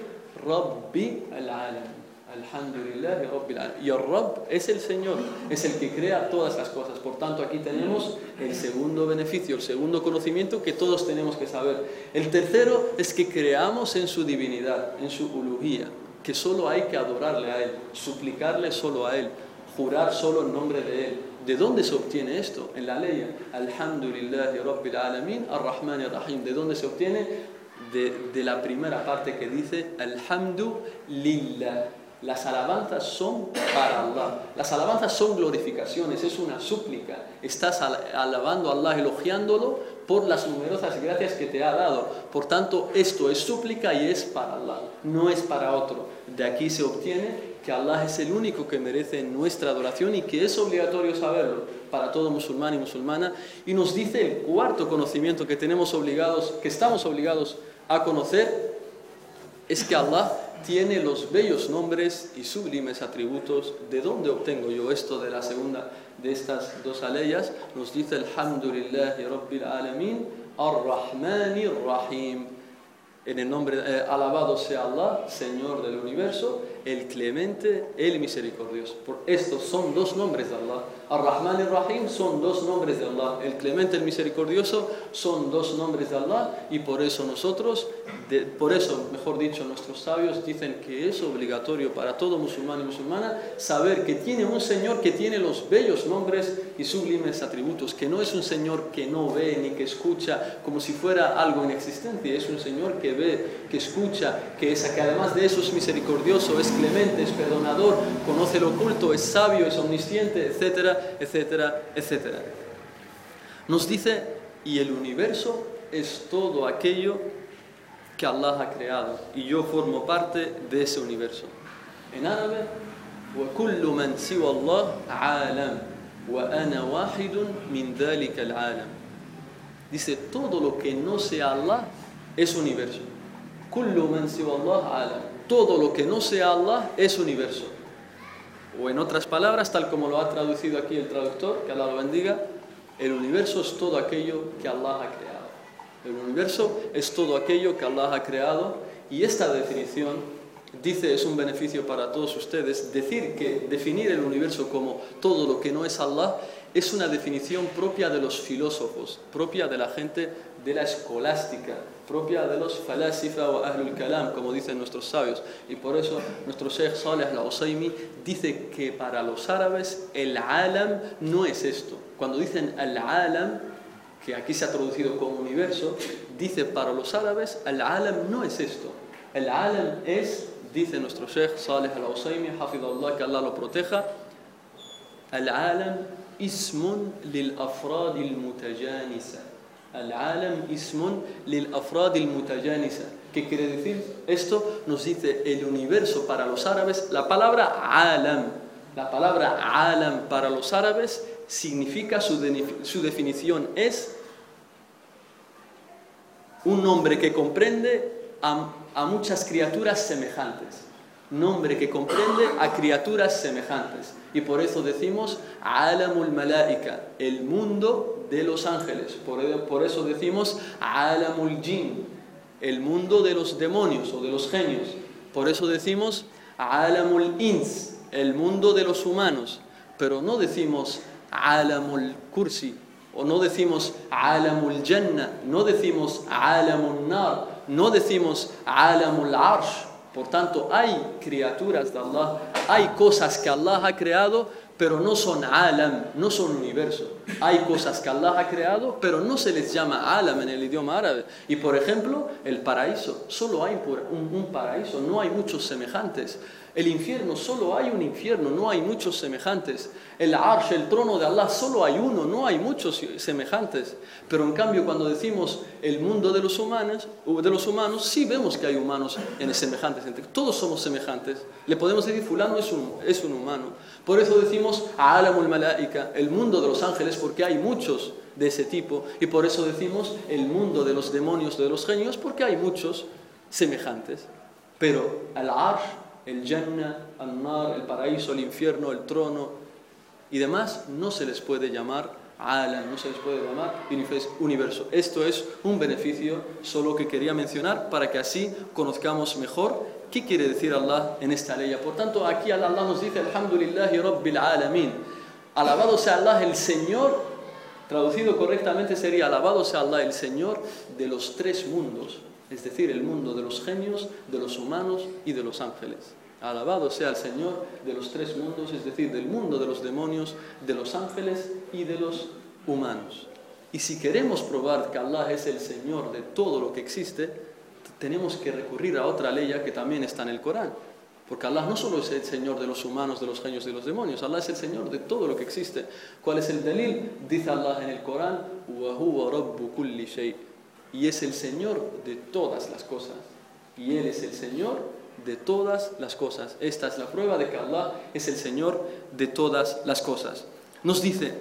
Rabbi al-Alam. Alhamdulillahi Rabbil Alam. Y el Rabb es el Señor, es el que crea todas las cosas. Por tanto, aquí tenemos el segundo beneficio, el segundo conocimiento que todos tenemos que saber. El tercero es que creamos en su divinidad, en su uluhía que solo hay que adorarle a Él, suplicarle solo a Él, jurar solo en nombre de Él. ¿De dónde se obtiene esto? En la ley. Alhamdulillah Rabbil Alamin, Ar-Rahman Ar-Rahim. ¿De dónde se obtiene? De, de, la primera parte que dice Alhamdulillah. Las alabanzas son para Allah. Las alabanzas son glorificaciones, es una súplica. Estás alabando a Allah, elogiándolo por las numerosas gracias que te ha dado. Por tanto, esto es súplica y es para Allah, no es para otro. De aquí se obtiene que Allah es el único que merece nuestra adoración y que es obligatorio saberlo para todo musulmán y musulmana. Y nos dice el cuarto conocimiento que tenemos obligados, que estamos obligados a conocer, es que Allah tiene los bellos nombres y sublimes atributos. ¿De dónde obtengo yo esto de la segunda de estas dos aleyas? Nos dice Alhamdulillahi Rabbil Alamin, Ar-Rahmani Rahim. En el nombre, eh, alabado sea Allah, Señor del universo, el clemente, el misericordioso. Por estos son dos nombres de Allah. Ar-Rahman y Rahim son dos nombres de Allah. El clemente, el misericordioso son dos nombres de Allah y por eso nosotros, por eso, mejor dicho, nuestros sabios dicen que es obligatorio para todo musulmán y musulmana saber que tiene un Señor que tiene los bellos nombres y sublimes atributos, que no es un Señor que no ve ni que escucha como si fuera algo inexistente, es un Señor que ve, que escucha, que, es, que además de eso es misericordioso, es clemente, es perdonador, conoce lo oculto, es sabio, es omnisciente, etcétera, etcétera, etcétera. Nos dice, y el universo es todo aquello que Allah ha creado, y yo formo parte de ese universo. En árabe, وكل من سوى الله عالم وأنا واحد من ذلك العالم dice todo lo que no sea Allah es universo todo lo que no sea Allah es universo. O en otras palabras, tal como lo ha traducido aquí el traductor, que Allah lo bendiga, el universo es todo aquello que Allah ha creado. El universo es todo aquello que Allah ha creado y esta definición dice es un beneficio para todos ustedes. Decir que definir el universo como todo lo que no es Allah es una definición propia de los filósofos, propia de la gente de la escolástica, propia de los falasifa o ahlul kalam, como dicen nuestros sabios. Y por eso nuestro Sheikh Saleh al-Usaymi dice que para los árabes el alam no es esto. Cuando dicen al-alam, que aquí se ha traducido como universo, dice para los árabes el alam no es esto. El alam es, dice nuestro Sheikh Saleh al-Usaymi, hafidullah, que Allah lo proteja, el alam ismun lil afrad al-alam ismun lil afrad mutayanisa. ¿Qué quiere decir? Esto nos dice el universo para los árabes. La palabra alam, la palabra alam para los árabes significa, su, definición es un nombre que comprende a muchas criaturas semejantes. Nombre que comprende a criaturas semejantes. Y por eso decimos Alamul Malaika, el mundo de los ángeles. Por, eso decimos Alamul Jin, el mundo de los demonios o de los genios. Por eso decimos Alamul Ins, el mundo de los humanos. Pero no decimos Alamul Kursi, o no decimos Alamul Jannah, no decimos Alamul Nar, no decimos Alamul Arsh. Por tanto, hay criaturas de Allah, hay cosas que Allah ha creado, pero no son alam, no son universo. Hay cosas que Allah ha creado, pero no se les llama alam en el idioma árabe. Y por ejemplo, el paraíso, solo hay un, un paraíso, no hay muchos semejantes. El infierno, solo hay un infierno, no hay muchos semejantes. El arsh, el trono de Allah, solo hay uno, no hay muchos semejantes. Pero en cambio, cuando decimos el mundo de los humanos, de los humanos sí vemos que hay humanos en semejantes. Todos somos semejantes. Le podemos decir, fulano es un, es un humano. Por eso decimos Alamul Malaika, el mundo de los ángeles, porque hay muchos de ese tipo. Y por eso decimos el mundo de los demonios, de los genios, porque hay muchos semejantes. Pero al Arsh, el Jannah, al Nar, el paraíso, el infierno, el trono y demás, no se les puede llamar Alam, no se les puede llamar universo. Esto es un beneficio solo que quería mencionar para que así conozcamos mejor qué quiere decir Allah en esta ley. Por tanto, aquí Allah nos dice Alhamdulillahi Rabbil Alamin. Alabado sea Allah, el Señor, traducido correctamente sería Alabado sea Allah, el Señor de los tres mundos, es decir, el mundo de los genios, de los humanos y de los ángeles. Alabado sea el Señor de los tres mundos, es decir, del mundo de los demonios, de los ángeles y de los humanos. Y si queremos probar que Allah es el Señor de todo lo que existe, tenemos que recurrir a otra ley que también está en el Corán. Porque Allah no solo es el Señor de los humanos, de los genios y de los demonios, Allah es el Señor de todo lo que existe. ¿Cuál es el delil? Dice Allah en el Corán, وَهُوَ رَبُّ كُلِّ شَيْءٍ y es el Señor de todas las cosas. Y Él es el Señor de todas las cosas. Esta es la prueba de que Allah es el Señor de todas las cosas. Nos dice,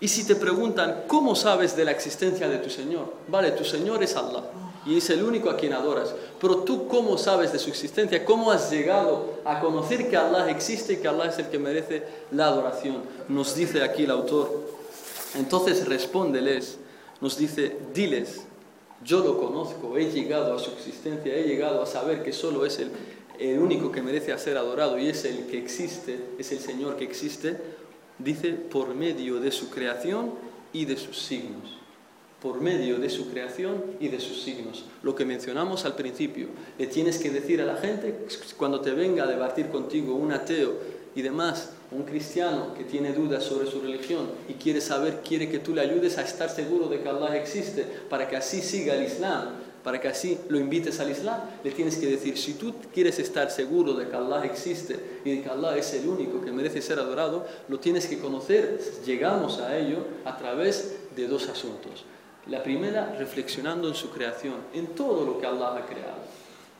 y si te preguntan, ¿cómo sabes de la existencia de tu Señor? Vale, tu Señor es Allah y es el único a quien adoras. Pero tú, ¿cómo sabes de su existencia? ¿Cómo has llegado a conocer que Allah existe y que Allah es el que merece la adoración? Nos dice aquí el autor. Entonces respóndeles, nos dice, diles, yo lo conozco, he llegado a su existencia, he llegado a saber que solo es el, el único que merece ser adorado y es el que existe, es el Señor que existe, dice, por medio de su creación y de sus signos por medio de su creación y de sus signos. Lo que mencionamos al principio, le tienes que decir a la gente, cuando te venga a debatir contigo un ateo y demás, un cristiano que tiene dudas sobre su religión y quiere saber, quiere que tú le ayudes a estar seguro de que Allah existe, para que así siga el Islam, para que así lo invites al Islam, le tienes que decir, si tú quieres estar seguro de que Allah existe y de que Allah es el único que merece ser adorado, lo tienes que conocer. Llegamos a ello a través de dos asuntos. La primera, reflexionando en su creación, en todo lo que Allah ha creado.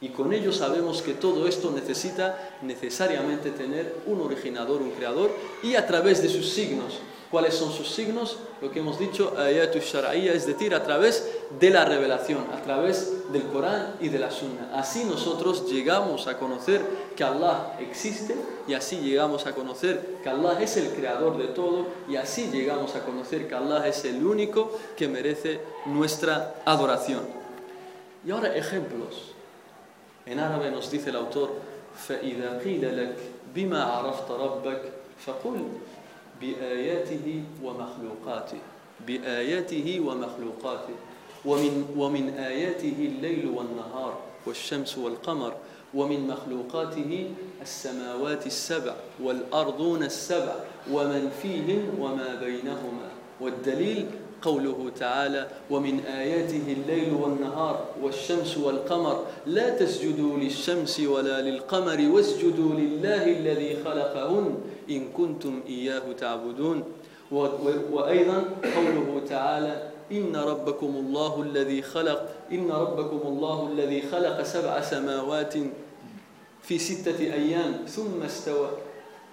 Y con ello sabemos que todo esto necesita necesariamente tener un originador, un creador, y a través de sus signos. ¿Cuáles son sus signos? Lo que hemos dicho, ayatu shar'iyya, es decir, a través de la revelación, a través del Corán y de la Sunna. Así nosotros llegamos a conocer que Allah existe y así llegamos a conocer que Allah es el creador de todo y así llegamos a conocer que Allah es el único que merece nuestra adoración. Y ahora ejemplos. Nos dice el autor, فَإِذَا قِيلَ لَكْ بِمَا عَرَفْتَ رَبَّكَ فَقُلْ بآياته ومخلوقاته بآياته ومخلوقاته ومن, ومن آياته الليل والنهار والشمس والقمر ومن مخلوقاته السماوات السبع والأرضون السبع ومن فيهن وما بينهما. والدليل قوله تعالى ومن آياته الليل والنهار والشمس والقمر لا تسجدوا للشمس ولا للقمر واسجدوا لله الذي خلقهن إن كنتم إياه تعبدون. وأيضا قوله تعالى إن ربكم الله الذي خلق إن ربكم الله الذي خلق سبع سماوات في ستة أيام ثم استوى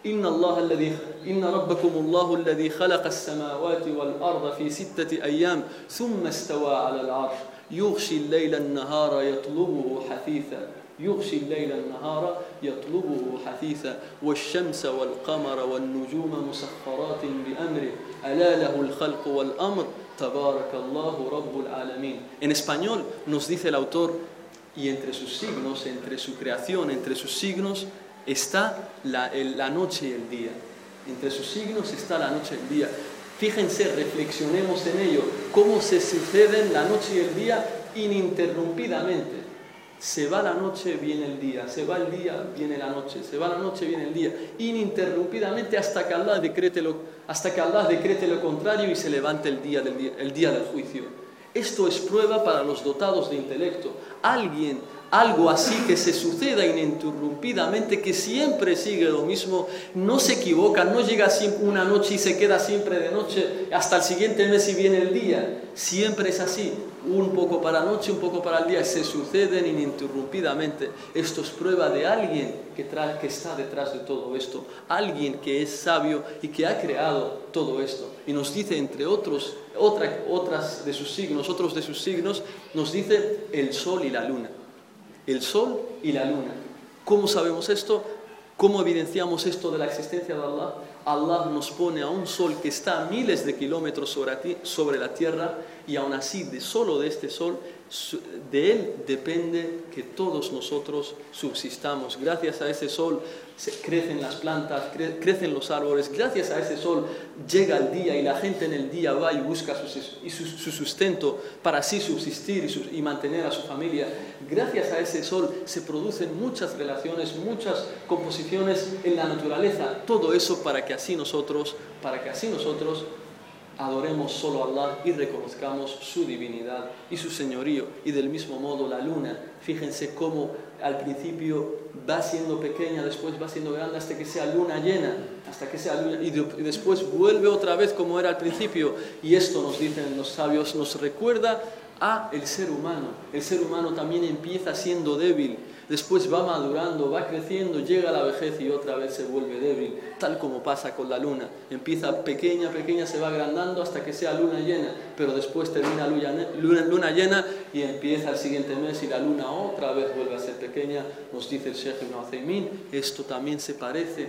إن الله الذي إن ربكم الله الذي خلق السماوات والأرض في ستة أيام ثم استوى على العرش. يغشي الليل النهار يطلبه حثيثا. يغشي الليل النهار يطلبه حثيثا. والشمس والقمر والنجوم مسخرات بأمره. ألا له الخلق والأمر. تبارك الله رب العالمين. En español nos dice el autor y entre sus signos, entre su creación, entre sus signos está la, la noche y el día. Entre sus signos está la noche y el día. Fíjense, reflexionemos en ello, cómo se suceden la noche y el día ininterrumpidamente. Se va la noche, viene el día, se va el día, viene la noche, se va la noche, viene el día, ininterrumpidamente hasta que Allah decrete lo, hasta que Allah decrete lo contrario y se levante el día del, el día del juicio. Esto es prueba para los dotados de intelecto. Alguien, algo así que se suceda ininterrumpidamente, que siempre sigue lo mismo, no se equivoca, no llega una noche y se queda siempre de noche hasta el siguiente mes y viene el día. Siempre es así, un poco para la noche, un poco para el día, se suceden ininterrumpidamente. Esto es prueba de alguien que, está detrás de todo esto, alguien que es sabio y que ha creado todo esto. Y nos dice, entre otros, otra- otras de sus signos, de sus signos, nos dice el sol y la luna. El sol y la luna. ¿Cómo sabemos esto? ¿Cómo evidenciamos esto de la existencia de Allah? Allah nos pone a un sol que está a miles de kilómetros sobre, la tierra y aún así de solo de este sol, de él depende que todos nosotros subsistamos. Gracias a ese sol se crecen las plantas, cre- crecen los árboles, gracias a ese sol llega el día y la gente en el día va y busca su, sustento para así subsistir y, y mantener a su familia. Gracias a ese sol se producen muchas relaciones, muchas composiciones en la naturaleza. Todo eso para que así nosotros, para que así nosotros adoremos solo a Allah y reconozcamos su divinidad y su señorío. Y del mismo modo la luna, fíjense cómo al principio va siendo pequeña, después va siendo grande hasta que sea luna llena, hasta que sea luna y, de- y después vuelve otra vez como era al principio. Y esto nos dicen los sabios, nos recuerda a el ser humano. El ser humano también empieza siendo débil, después va madurando, va creciendo, llega a la vejez y otra vez se vuelve débil, tal como pasa con la luna. Empieza pequeña, pequeña, se va agrandando hasta que sea luna llena, pero después termina luna, luna, luna llena y empieza el siguiente mes y la luna otra vez vuelve a ser pequeña. Nos dice el Sheikh Ibn esto también se parece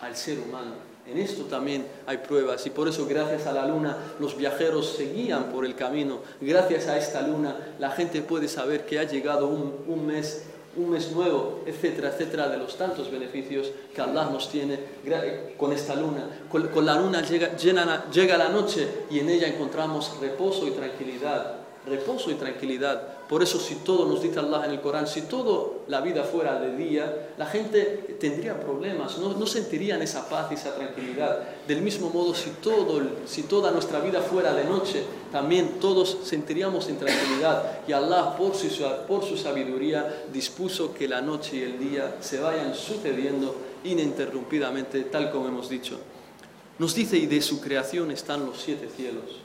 al ser humano. En esto también hay pruebas y por eso gracias a la luna los viajeros se guían por el camino. Gracias a esta luna la gente puede saber que ha llegado un, un mes, un mes nuevo, etcétera, etcétera, de los tantos beneficios que Allah nos tiene con esta luna. Con, la luna llega, llega la noche y en ella encontramos reposo y tranquilidad. Reposo y tranquilidad. Por eso si todo nos dice Allah en el Corán, si todo la vida fuera de día, la gente tendría problemas, no, no sentirían esa paz y esa tranquilidad. Del mismo modo, si, todo, si toda nuestra vida fuera de noche, también todos sentiríamos intranquilidad. Y Allah, por su, por su sabiduría, dispuso que la noche y el día se vayan sucediendo ininterrumpidamente, tal como hemos dicho. Nos dice, y de su creación están los siete cielos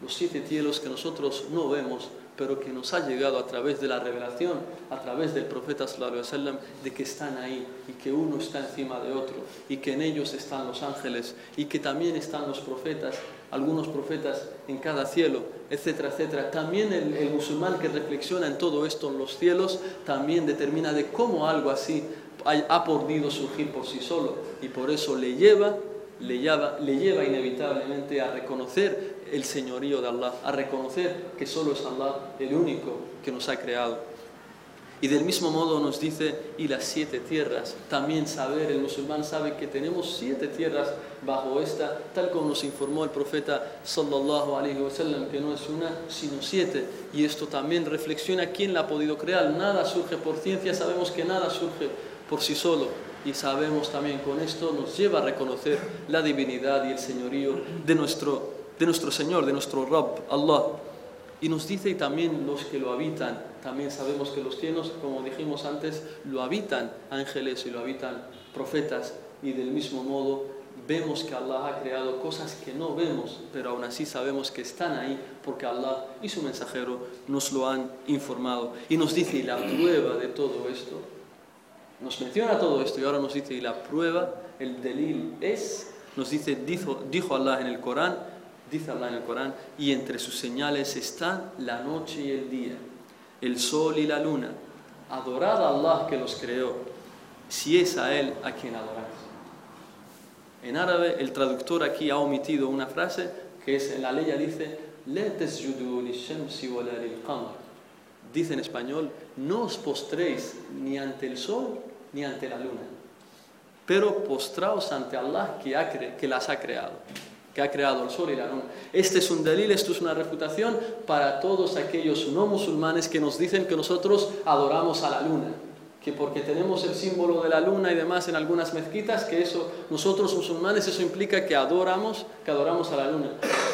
los siete cielos que nosotros no vemos, pero que nos ha llegado a través de la revelación, a través del profeta sallallahu alaihi wasallam, de que están ahí y que uno está encima de otro y que en ellos están los ángeles y que también están los profetas, algunos profetas en cada cielo, etcétera, etcétera. También el, el musulmán que reflexiona en todo esto en los cielos también determina de cómo algo así ha, podido surgir por sí solo y por eso le lleva le lleva, le lleva inevitablemente a reconocer el señorío de Allah, a reconocer que solo es Allah el único que nos ha creado. Y del mismo modo nos dice, y las siete tierras, también saber, el musulmán sabe que tenemos siete tierras bajo esta, tal como nos informó el profeta sallallahu alaihi wasallam, que no es una, sino siete. Y esto también reflexiona quién la ha podido crear. Nada surge por ciencia, sabemos que nada surge por sí solo. Y sabemos también con esto nos lleva a reconocer la divinidad y el señorío de nuestro, de nuestro Señor, de nuestro Rabb, Allah. Y nos dice y también los que lo habitan, también sabemos que los cielos, como dijimos antes, lo habitan ángeles y lo habitan profetas y del mismo modo vemos que Allah ha creado cosas que no vemos, pero aún así sabemos que están ahí porque Allah y su mensajero nos lo han informado. Y nos dice, y la prueba de todo esto, nos menciona todo esto y ahora nos dice, y la prueba, el delil es, nos dice, dijo, dijo Allah en el Corán, dice Allah en el Corán, y entre sus señales están la noche y el día, el sol y la luna. Adorad a Allah que los creó, si es a Él a quien adoráis. En árabe, el traductor aquí ha omitido una frase que es en la ley dice. Dice en español, no os postréis ni ante el sol ni ante la luna, pero postraos ante Allah que, ha que las ha creado, que ha creado el sol y la luna. Este es un delil, esto es una refutación para todos aquellos no musulmanes que nos dicen que nosotros adoramos a la luna, que porque tenemos el símbolo de la luna y demás en algunas mezquitas, que eso nosotros musulmanes eso implica que adoramos, que adoramos a la luna.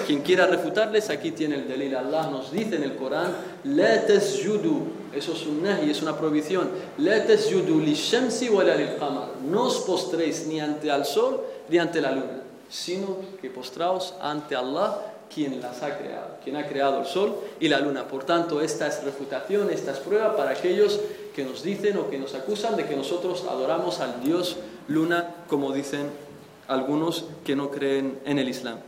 Quien quiera refutarles, aquí tiene el delil. Allah nos dice en el Corán, la tasjudu, eso es un nahi, es una prohibición. La tasjudu lishamsi wala lilqamar. No os postréis ni ante el sol ni ante la luna, sino que postraos ante Allah quien las ha creado, quien ha creado el sol y la luna. Por tanto, esta es refutación, esta es prueba para aquellos que nos dicen o que nos acusan de que nosotros adoramos al dios luna, como dicen algunos que no creen en el Islam.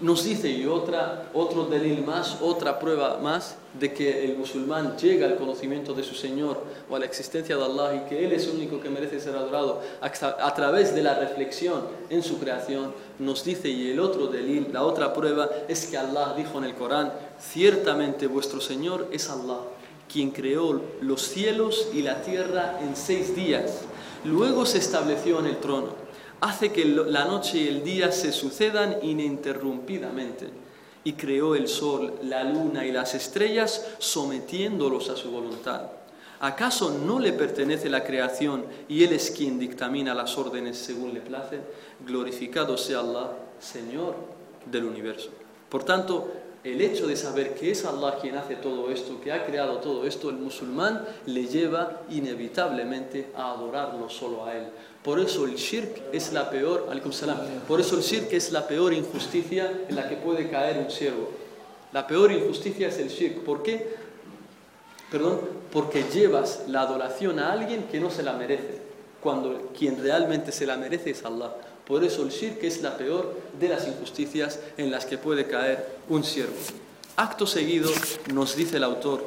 Nos dice y otra, otro delil más, otra prueba más de que el musulmán llega al conocimiento de su Señor o a la existencia de Allah y que Él es el único que merece ser adorado a, través de la reflexión en su creación. Nos dice y el otro delil, la otra prueba es que Allah dijo en el Corán, ciertamente vuestro Señor es Allah, quien creó los cielos y la tierra en seis días. Luego se estableció en el trono hace que la noche y el día se sucedan ininterrumpidamente y creó el sol, la luna y las estrellas sometiéndolos a su voluntad. ¿Acaso no le pertenece la creación y Él es quien dictamina las órdenes según le place? Glorificado sea Allah, Señor del universo. Por tanto, el hecho de saber que es Allah quien hace todo esto, que ha creado todo esto, el musulmán le lleva inevitablemente a adorarlo solo a Él. Por eso el shirk es la peor, por eso el shirk es la peor injusticia en la que puede caer un siervo. La peor injusticia es el shirk. ¿Por qué? Perdón, porque llevas la adoración a alguien que no se la merece, cuando quien realmente se la merece es Allah. Por eso el shirk es la peor de las injusticias en las que puede caer un siervo. Acto seguido nos dice el autor,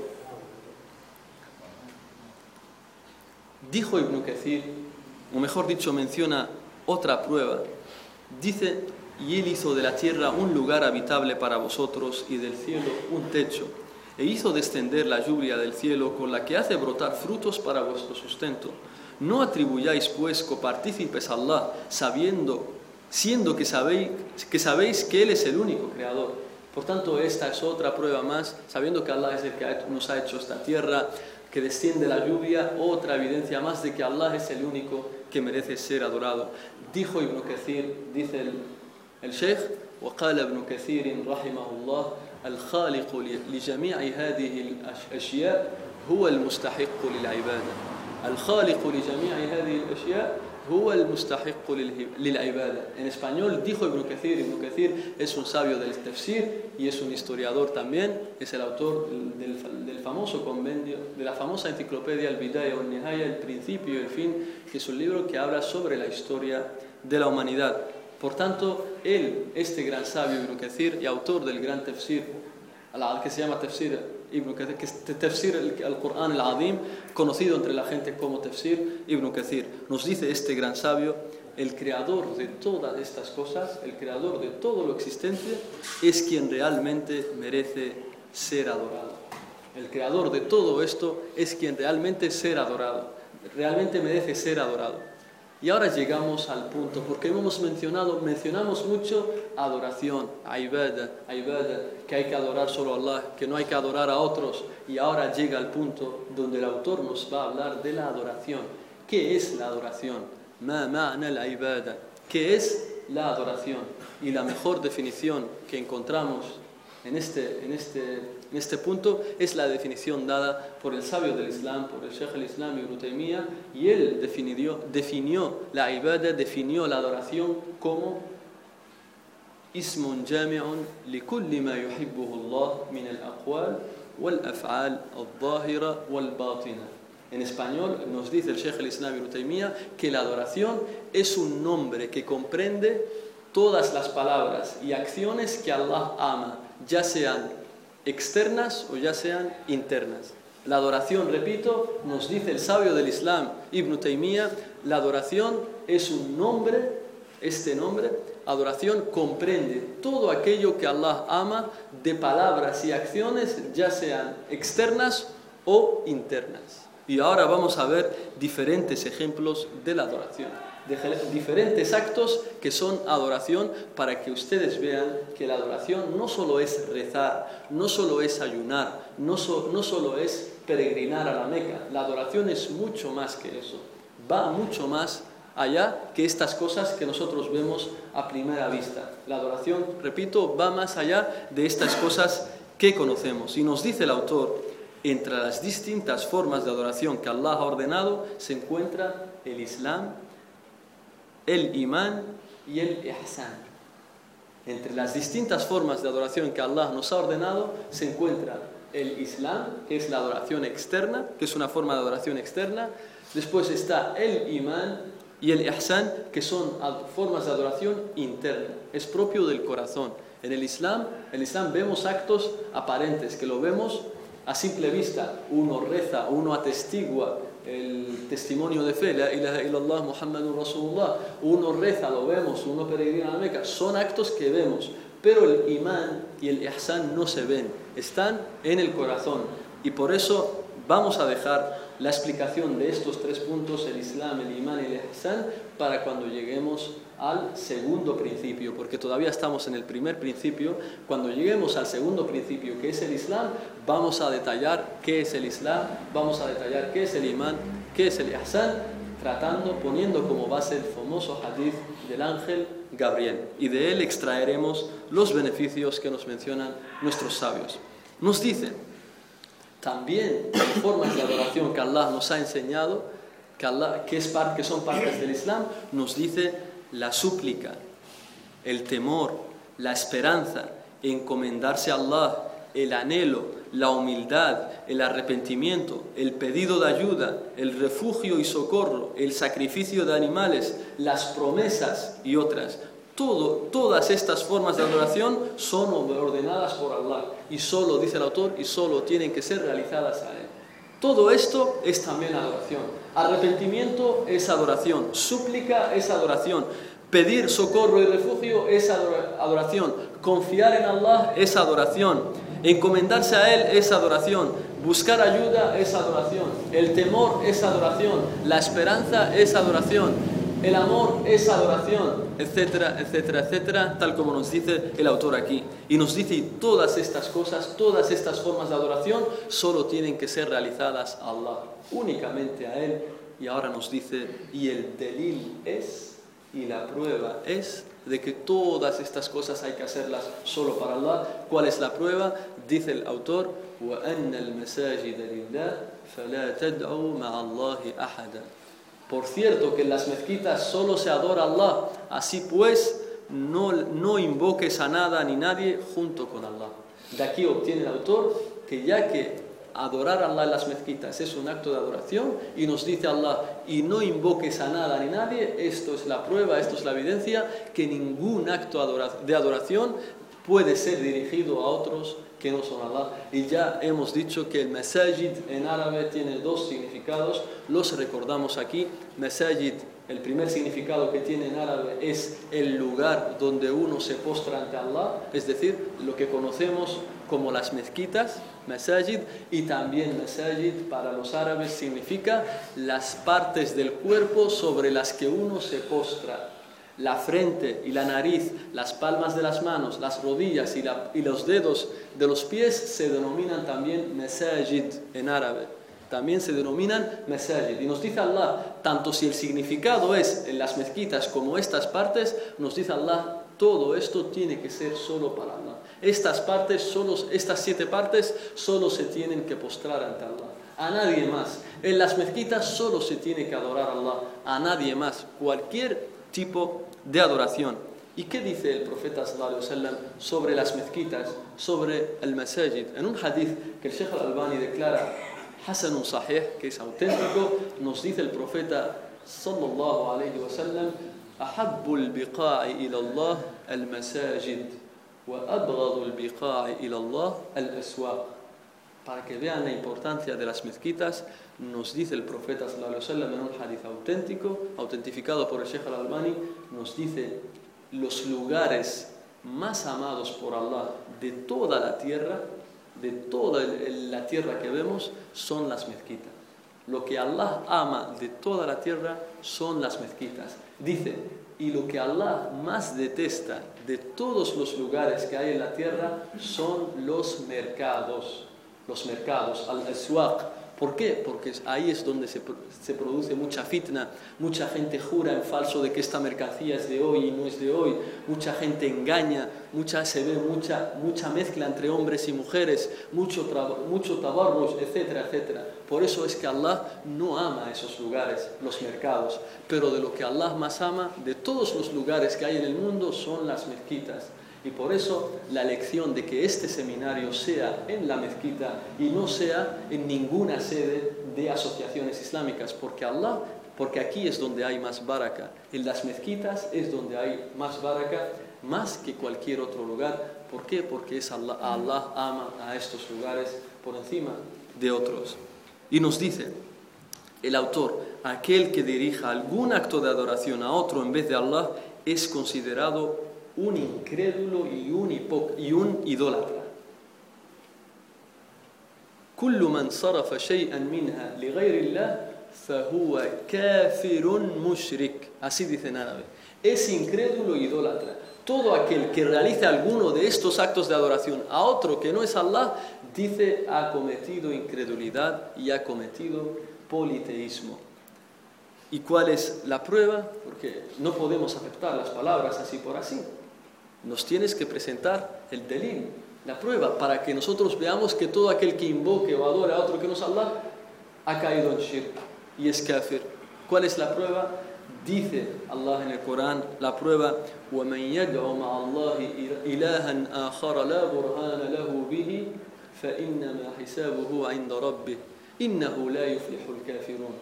dijo Ibn Kathir, o mejor dicho menciona otra prueba, dice, y él hizo de la tierra un lugar habitable para vosotros y del cielo un techo, e hizo descender la lluvia del cielo con la que hace brotar frutos para vuestro sustento. No atribuyáis pues copartícipes a Allah, sabiendo, siendo que sabéis, que sabéis que Él es el único creador. Por tanto, esta es otra prueba más, sabiendo que Allah es el que nos ha hecho esta tierra, que desciende la lluvia, otra evidencia más de que Allah es el único que merece ser adorado. Dijo Ibn Kathir, dice el, el Sheikh, وقال ابن كثير رحمه الله الخالق لجميع هذه الأشياء هو المستحق للعبادة الخالق لجميع هذه الأشياء هو المستحق للعبادة En español dijo Ibn Kathir, Ibn Kathir es un sabio del tafsir y es un historiador también, es el autor del, del famoso convenio, de la famosa enciclopedia El Bidaya o Nihaya, El Principio y el Fin, que es un libro que habla sobre la historia de la humanidad. Por tanto, él, este gran sabio Ibn Kathir y autor del gran tafsir, que se llama tafsir Ibn Kathir, es tafsir al-Qur'an al-Azim, conocido entre la gente como tafsir Ibn Kathir, nos dice este gran sabio, el creador de todas estas cosas, el creador de todo lo existente, es quien realmente merece ser adorado. El creador de todo esto es quien realmente ser adorado, realmente merece ser adorado. Y ahora llegamos al punto, porque hemos mencionado, mencionamos mucho adoración, que hay que adorar solo a Allah, que no hay que adorar a otros. Y ahora llega el punto donde el autor nos va a hablar de la adoración. ¿Qué es la adoración? ¿Qué es la adoración? Y la mejor definición que encontramos en este, en, este, en este punto es la definición dada por el sabio del Islam, por el Sheikh al-Islam Ibn Taymiyyah, y él definió, definió la ibada, definió la adoración como ismun jami'un li kulli ma yuhibbuhu Allah min al-aqwal wal-af'al al-zahira wal-batina. En español nos dice el Sheikh al-Islam Ibn Taymiyyah que la adoración es un nombre que comprende todas las palabras y acciones que Allah ama, ya sean externas o ya sean internas. La adoración, repito, nos dice el sabio del Islam Ibn Taymiyyah, la adoración es un nombre, este nombre, adoración comprende todo aquello que Allah ama de palabras y acciones, ya sean externas o internas. Y ahora vamos a ver diferentes ejemplos de la adoración, diferentes actos que son adoración para que ustedes vean que la adoración no solo es rezar, no solo es ayunar, no, no solo es peregrinar a la Meca, la adoración es mucho más que eso, va mucho más allá que estas cosas que nosotros vemos a primera vista. La adoración, repito, va más allá de estas cosas que conocemos. Y nos dice el autor, entre las distintas formas de adoración que Allah ha ordenado se encuentra el Islam, el imán y el ihsan. Entre las distintas formas de adoración que Allah nos ha ordenado se encuentra el Islam, que es la adoración externa, que es una forma de adoración externa. Después está el imán y el ihsan, que son formas de adoración interna. Es propio del corazón. En el Islam, el Islam vemos actos aparentes, que lo vemos a simple vista. Uno reza, uno atestigua el testimonio de fe, la ilaha illallah Muhammadur Rasulullah. Uno reza, lo vemos, uno peregrina a la Meca. Son actos que vemos, pero el imán y el ihsan no se ven, están en el corazón. Y por eso vamos a dejar la explicación de estos tres puntos, el Islam, el Imán y el Ihsan, para cuando lleguemos al segundo principio, porque todavía estamos en el primer principio. Cuando lleguemos al segundo principio, que es el Islam, vamos a detallar qué es el Islam, vamos a detallar qué es el Imán, qué es el Ihsan, tratando, poniendo como base el famoso hadith del ángel Gabriel. Y de él extraeremos los beneficios que nos mencionan nuestros sabios. Nos dicen, también hay formas de adoración que Allah nos ha enseñado, que, Allah, que, que son partes del Islam, nos dice la súplica, el temor, la esperanza, encomendarse a Allah, el anhelo, la humildad, el arrepentimiento, el pedido de ayuda, el refugio y socorro, el sacrificio de animales, las promesas y otras todas estas formas de adoración son ordenadas por Allah y solo, dice el autor, y solo tienen que ser realizadas a Él. Todo esto es también adoración. Arrepentimiento es adoración. Súplica es adoración. Pedir socorro y refugio es adoración. Confiar en Allah es adoración. Encomendarse a Él es adoración. Buscar ayuda es adoración. El temor es adoración. La esperanza es adoración el amor es adoración, etcétera, etcétera, etcétera, tal como nos dice el autor aquí. Y nos dice todas estas cosas, todas estas formas de adoración, solo tienen que ser realizadas a Allah, únicamente a Él. Y ahora nos dice, y el delil es, y la prueba es, de que todas estas cosas hay que hacerlas solo para Allah. ¿Cuál es la prueba? Dice el autor, وَأَنَّ الْمَسَاجِدَ لِلَّهِ فَلَا تَدْعُوا مَعَ اللَّهِ أَحَدًا por cierto, que en las mezquitas solo se adora a Allah. Así pues, no, no invoques a nada ni nadie junto con Allah. De aquí obtiene el autor que ya que adorar a Allah en las mezquitas es un acto de adoración y nos dice Allah, y no invoques a nada ni nadie, esto es la prueba, esto es la evidencia, que ningún acto de adoración puede ser dirigido a otros que no son Allah. Y ya hemos dicho que el masajid en árabe tiene dos significados, los recordamos aquí. Masajid, el primer significado que tiene en árabe es el lugar donde uno se postra ante Allah, es decir, lo que conocemos como las mezquitas, masajid, y también masajid para los árabes significa las partes del cuerpo sobre las que uno se postra la frente y la nariz, las palmas de las manos, las rodillas y, los dedos de los pies se denominan también mesajid en árabe. También se denominan mesajid. Y nos dice Allah, tanto si el significado es en las mezquitas como estas partes, nos dice Allah, todo esto tiene que ser solo para Allah. Estas partes, solo, estas siete partes, solo se tienen que postrar ante Allah. A nadie más. En las mezquitas solo se tiene que adorar a Allah. A nadie más. Cualquier tipo de adoración. ¿Y qué dice el profeta sallallahu alaihi wasallam sobre las mezquitas, sobre el masajid? En un hadith que el Sheikh al-Albani declara Hasanun Sahih, que es auténtico, nos dice el profeta sallallahu alaihi wasallam أحب البقاع إلى الله المساجد وأبغض البقاع إلى الله الأسواق para que vean la importancia de las mezquitas, nos dice el profeta wasallam en un hadith auténtico, autentificado por el Sheikh al-Albani, nos dice los lugares más amados por Allah de toda la tierra, de toda la tierra que vemos, son las mezquitas. Lo que Allah ama de toda la tierra son las mezquitas. Dice, y lo que Allah más detesta de todos los lugares que hay en la tierra son los mercados. Los mercados, al-aswaq, ¿Por qué? Porque ahí es donde se, se, produce mucha fitna, mucha gente jura en falso de que esta mercancía es de hoy y no es de hoy, mucha gente engaña, mucha, se ve mucha, mucha mezcla entre hombres y mujeres, mucho, mucho tabarros, etcétera, etcétera. Por eso es que Allah no ama esos lugares, los mercados, pero de lo que Allah más ama, de todos los lugares que hay en el mundo, son las mezquitas. Y por eso la elección de que este seminario sea en la mezquita y no sea en ninguna sede de asociaciones islámicas, porque Allah, porque aquí es donde hay más baraka, en las mezquitas es donde hay más baraka, más que cualquier otro lugar. ¿Por qué? Porque es Allah, Allah ama a estos lugares por encima de otros. Y nos dice el autor, aquel que dirija algún acto de adoración a otro en vez de Allah es considerado un incrédulo y un, y un idólatra. كل من صرف شيئا منها لغير الله فهو كافر مشرك así dice en árabe es incrédulo y idólatra todo aquel que realice alguno de estos actos de adoración a otro que no es Allah dice ha cometido incredulidad y ha cometido politeísmo ¿Y cuál es la prueba? Porque no podemos aceptar las palabras así por así nos tienes que presentar el delil, la prueba, para que nosotros veamos que todo aquel que invoque o adore a otro que no es Allah ha caído en shirk y es kafir. ¿Cuál es la prueba? Dice Allah en el Corán, la prueba, وَمَنْ يَدْعُ مَعَ اللَّهِ إِلَهًا آخَرَ لَا بُرْهَانَ لَهُ بِهِ فَإِنَّمَا حِسَابُهُ عِنْدَ رَبِّهِ إِنَّهُ لَا يُفْلِحُ الْكَافِرُونَ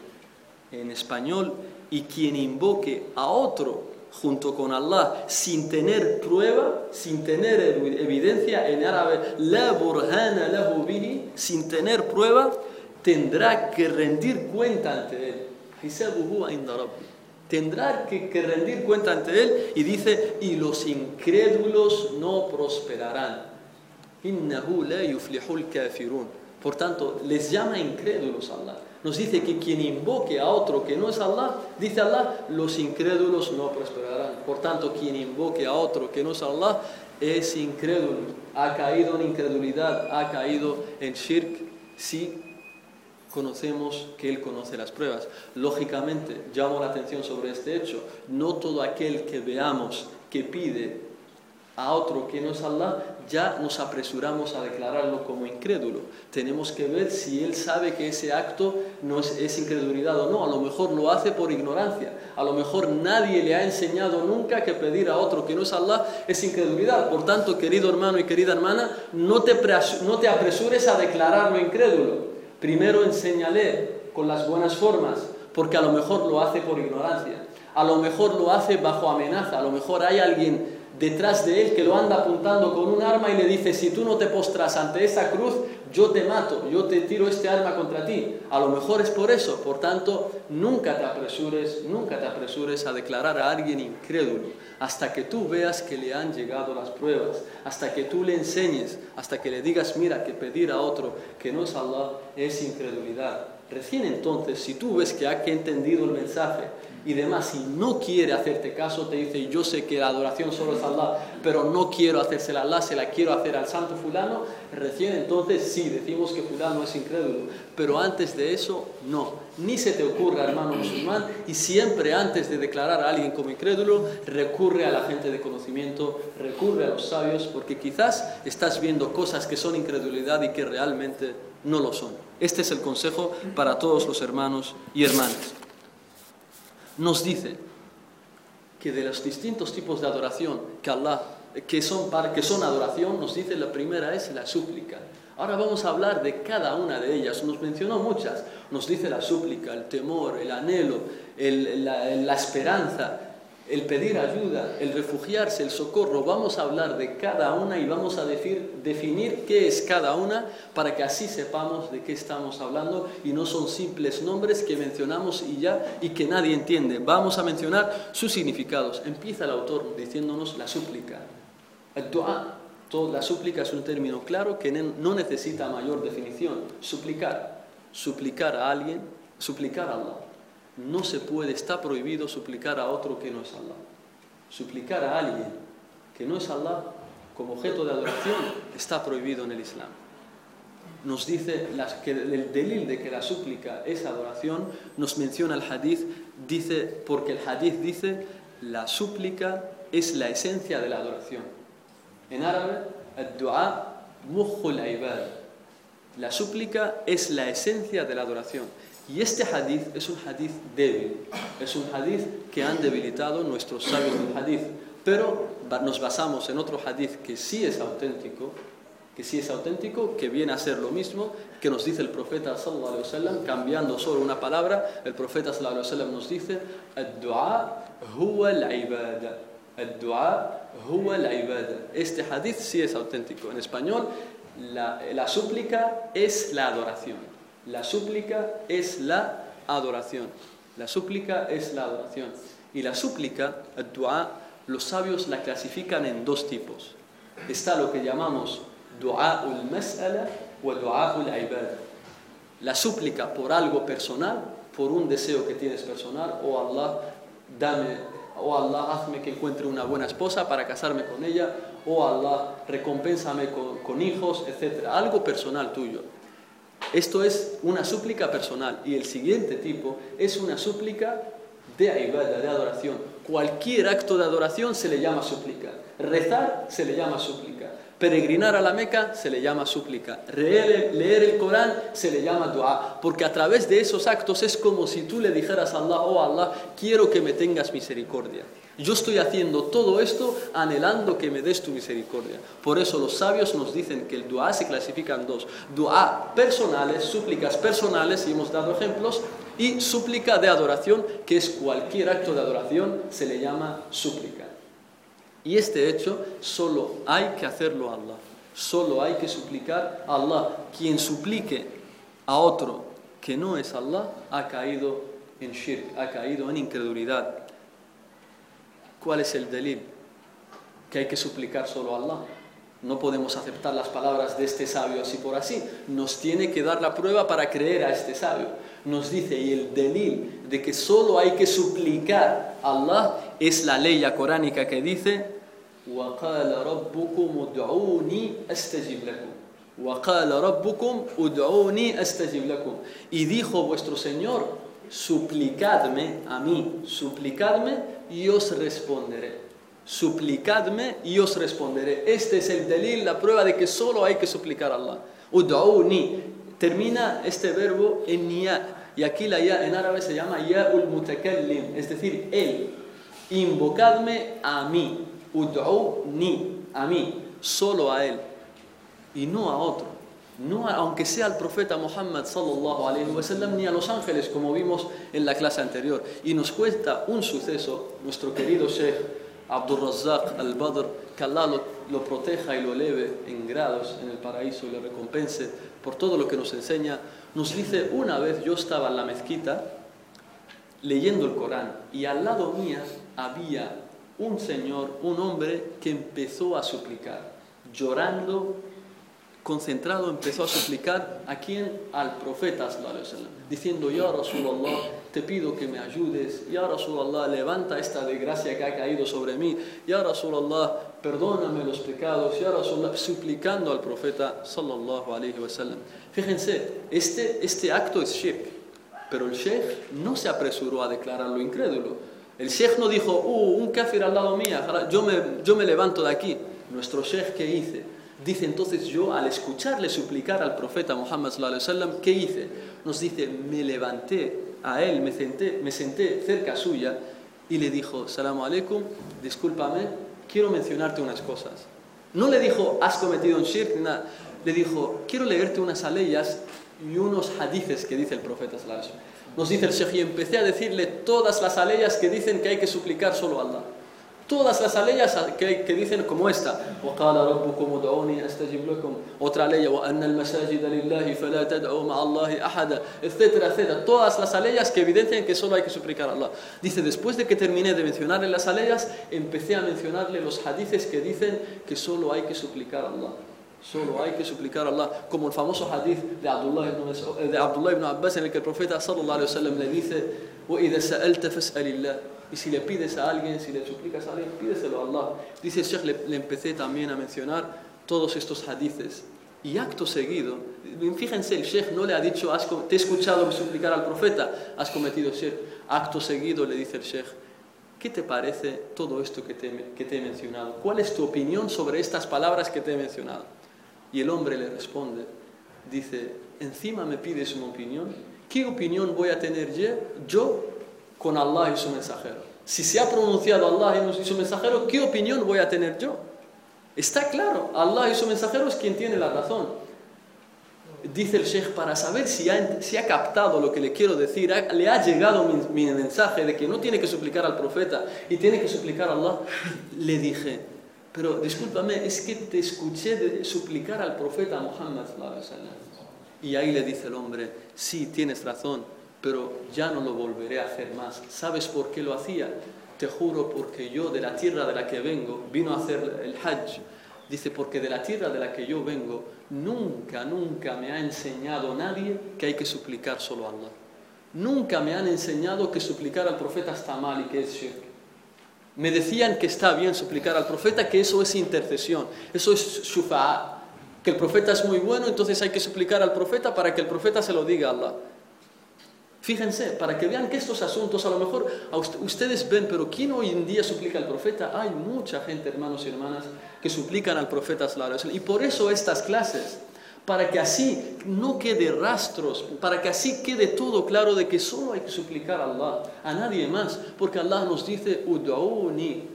En español, y quien invoque a otro junto con Allah sin tener prueba, sin tener evidencia en árabe, la burhana lahu bihi, sin tener prueba, tendrá que rendir cuenta ante él. Tendrá que, que rendir cuenta ante él y dice, y los incrédulos no prosperarán. Yuflihul. Por tanto, les llama incrédulos Allah nos dice que quien invoque a otro que no es Allah, dice Allah, los incrédulos no prosperarán. Por tanto, quien invoque a otro que no es Allah es incrédulo, ha caído en incredulidad, ha caído en shirk, si conocemos que Él conoce las pruebas. Lógicamente, llamo la atención sobre este hecho, no todo aquel que veamos que pide a otro que no es Allah, ya nos apresuramos a declararlo como incrédulo. Tenemos que ver si él sabe que ese acto no es, incredulidad o no. A lo mejor lo hace por ignorancia. A lo mejor nadie le ha enseñado nunca que pedir a otro que no es Allah es incredulidad. Por tanto, querido hermano y querida hermana, no te, no te apresures a declararlo incrédulo. Primero enséñale con las buenas formas, porque a lo mejor lo hace por ignorancia. A lo mejor lo hace bajo amenaza. A lo mejor hay alguien detrás de él que lo anda apuntando con un arma y le dice, si tú no te postras ante esa cruz, yo te mato, yo te tiro este arma contra ti. A lo mejor es por eso, por tanto, nunca te apresures, nunca te apresures a declarar a alguien incrédulo, hasta que tú veas que le han llegado las pruebas, hasta que tú le enseñes, hasta que le digas, mira, que pedir a otro que no es Allah es incredulidad. Recién entonces, si tú ves que ha entendido el mensaje, y demás, y no quiere hacerte caso, te dice, yo sé que la adoración solo es Allah, pero no quiero hacérsela a Allah, se la quiero hacer al santo fulano, recién entonces sí, decimos que fulano es incrédulo, pero antes de eso, no. Ni se te ocurra, hermano musulmán, y siempre antes de declarar a alguien como incrédulo, recurre a la gente de conocimiento, recurre a los sabios, porque quizás estás viendo cosas que son incredulidad y que realmente no lo son. Este es el consejo para todos los hermanos y hermanas. Nos dice que de los distintos tipos de adoración que Allah, que son, que son adoración, nos dice la primera es la súplica. Ahora vamos a hablar de cada una de ellas. Nos mencionó muchas. Nos dice la súplica, el temor, el anhelo, la esperanza, el pedir ayuda, el refugiarse, el socorro, vamos a hablar de cada una y vamos a definir qué es cada una para que así sepamos de qué estamos hablando y no son simples nombres que mencionamos y ya y que nadie entiende. Vamos a mencionar sus significados. Empieza el autor diciéndonos la súplica. El dua, la súplica es un término claro que no necesita mayor definición. Suplicar, suplicar a alguien, suplicar a Allah no se puede, está prohibido suplicar a otro que no es Allah. Suplicar a alguien que no es Allah como objeto de adoración está prohibido en el Islam. Nos dice que el delil de que la súplica es adoración, nos menciona el hadith, dice, porque el hadith dice, la súplica es la esencia de la adoración. En árabe, La súplica es la esencia de la adoración. Y este hadith es un hadith débil, es un hadith que han debilitado nuestros sabios del hadith, pero nos basamos en otro hadith que sí es auténtico, que sí es auténtico, que viene a ser lo mismo que nos dice el profeta sallallahu alaihi cambiando solo una palabra, el profeta sallallahu alaihi nos dice, "Ad-du'a huwa al-ibada." Ad-du'a huwa al-ibada. Este hadith sí es auténtico. En español, la, la súplica es la adoración. La súplica es la adoración. La súplica es la adoración. Y la súplica, el dua, los sabios la clasifican en dos tipos. Está lo que llamamos dua ul mas'ala o dua ul ibad. La súplica por algo personal, por un deseo que tienes personal, o Allah, dame, o Allah, hazme que encuentre una buena esposa para casarme con ella, o Allah, recompénsame con, con hijos, etc. Algo personal tuyo. Esto es una súplica personal y el siguiente tipo es una súplica de ibada, de adoración. Cualquier acto de adoración se le llama súplica. Rezar se le llama súplica. Peregrinar a la Meca se le llama súplica. Leer, el Corán se le llama dua. Porque a través de esos actos es como si tú le dijeras a Allah, oh Allah, quiero que me tengas misericordia. Yo estoy haciendo todo esto anhelando que me des tu misericordia. Por eso los sabios nos dicen que el dua se clasifica en dos. Dua personales, súplicas personales, y hemos dado ejemplos, y súplica de adoración, que es cualquier acto de adoración, se le llama súplica. Y este hecho solo hay que hacerlo a Allah. Solo hay que suplicar a Allah. Quien suplique a otro que no es Allah ha caído en shirk, ha caído en incredulidad. ¿Cuál es el delil? Que hay que suplicar solo a Allah. No podemos aceptar las palabras de este sabio así por así. Nos tiene que dar la prueba para creer a este sabio Nos dice, y el delil de que solo hay que suplicar a Allah es la ley coránica que dice, وَقَالَ رَبُّكُمْ أُدْعُونِي أَسْتَجِبْ لَكُمْ وَقَالَ رَبُّكُمْ أُدْعُونِي أَسْتَجِبْ لَكُمْ Y dijo vuestro Señor, suplicadme a mí, suplicadme y os responderé. Suplicadme y os responderé. Este es el delil, la prueba de que solo hay que suplicar a Allah. Ud'uni. Termina este verbo en ya. Y aquí la ya en árabe se llama ya ul mutakallim, es decir, él. Invocadme a mí. Ud'uni. A mí. Solo a él. Y no a otro no aunque sea el profeta Muhammad sallallahu alaihi wasallam ni a los ángeles como vimos en la clase anterior y nos cuenta un suceso nuestro querido Sheikh Abdul Razzaq al-Badr que Allah lo, proteja y lo eleve en grados en el paraíso y le recompense por todo lo que nos enseña nos dice una vez yo estaba en la mezquita leyendo el Corán y al lado mía había un señor un hombre que empezó a suplicar llorando concentrado, empezó a suplicar a quién? Al profeta, diciendo, Ya Rasulallah, te pido que me ayudes, Ya Rasulallah, levanta esta desgracia que ha caído sobre mí, Ya Rasulallah, perdóname los pecados, Ya Rasulallah, suplicando al profeta, sallallahu alaihi wasallam. Fíjense, este, este acto es shirk, pero el sheikh no se apresuró a declararlo incrédulo. El sheikh no dijo, uh, un kafir al lado mía, yo me, yo me levanto de aquí. Nuestro sheikh, ¿qué hice? Dice entonces yo al escucharle suplicar al profeta Muhammad sallallahu ¿qué hice? Nos dice, me levanté a él, me senté, me senté cerca suya y le dijo, salamu alaikum, discúlpame, quiero mencionarte unas cosas. No le dijo, has cometido un shirk, ni nada. Le dijo, quiero leerte unas aleyas y unos hadices que dice el profeta sallallahu. Nos dice el Sheikh y empecé a decirle todas las aleyas que dicen que hay que suplicar solo a Allah. Todas las aleyas que, que dicen como esta. وَقَالَ رَبُّكُمُ ادْعُونِي أَسْتَجِبْ لَكُم Otra ley, وَأَنَّ الْمَسَاجِدَ لِلَّهِ فَلَا تَدْعُوا مَعَ اللَّهِ أَحَدًا Etcétera, etcétera. Todas las aleyas que evidencian que solo hay que suplicar a Allah. Dice, después de que terminé de mencionarle las aleyas, empecé a mencionarle los hadices que dicen que solo hay que suplicar a Allah. Solo hay que suplicar a Allah, como el famoso hadith de Abdullah ibn, Mas'ud- de Abdullah ibn Abbas en el que el profeta sallallahu alaihi wasallam le dice, وَإِذَا سَأَلْتَ فَاسْأَلِ اللَّهِ y si le pides a alguien, si le suplicas a alguien, pídeselo a Allah. Dice el Sheikh, le, empecé también a mencionar todos estos hadices. Y acto seguido, fíjense, el Sheikh no le ha dicho, "Has te he escuchado suplicar al profeta, has cometido shirk. Acto seguido le dice el Sheikh, ¿qué te parece todo esto que te, que te he mencionado? ¿Cuál es tu opinión sobre estas palabras que te he mencionado? Y el hombre le responde, dice, encima me pides una opinión, ¿qué opinión voy a tener yo con Allah y su mensajero? Si se ha pronunciado Allah y su mensajero, ¿qué opinión voy a tener yo? Está claro, Allah y su mensajero es quien tiene la razón. Dice el Sheikh, para saber si ha, captado lo que le quiero decir, le ha llegado mi, mensaje de que no tiene que suplicar al profeta y tiene que suplicar a Allah, le dije, pero discúlpame, es que te escuché de- suplicar al profeta Muhammad sallallahu alaihi wasallam". Y ahí le dice el hombre, sí, tienes razón, pero ya no lo volveré a hacer más. ¿Sabes por qué lo hacía? Te juro porque yo de la tierra de la que vengo, vino a hacer el Hajj, dice, porque de la tierra de la que yo vengo, nunca, nunca me ha enseñado nadie que hay que suplicar solo a Allah. Nunca me han enseñado que suplicar al profeta está mal y que es shirk. Me decían que está bien suplicar al profeta, que eso es intercesión, eso es shufa'a, que el profeta es muy bueno, entonces hay que suplicar al profeta para que el profeta se lo diga a Allah. Fíjense, para que vean que estos asuntos a lo mejor ustedes ven, pero ¿quién hoy en día suplica al profeta? Hay mucha gente, hermanos y hermanas, que suplican al profeta. Y por eso estas clases, para que así no quede rastros, para que así quede todo claro de que solo hay que suplicar a Allah, a nadie más, porque Allah nos dice, Ud'uni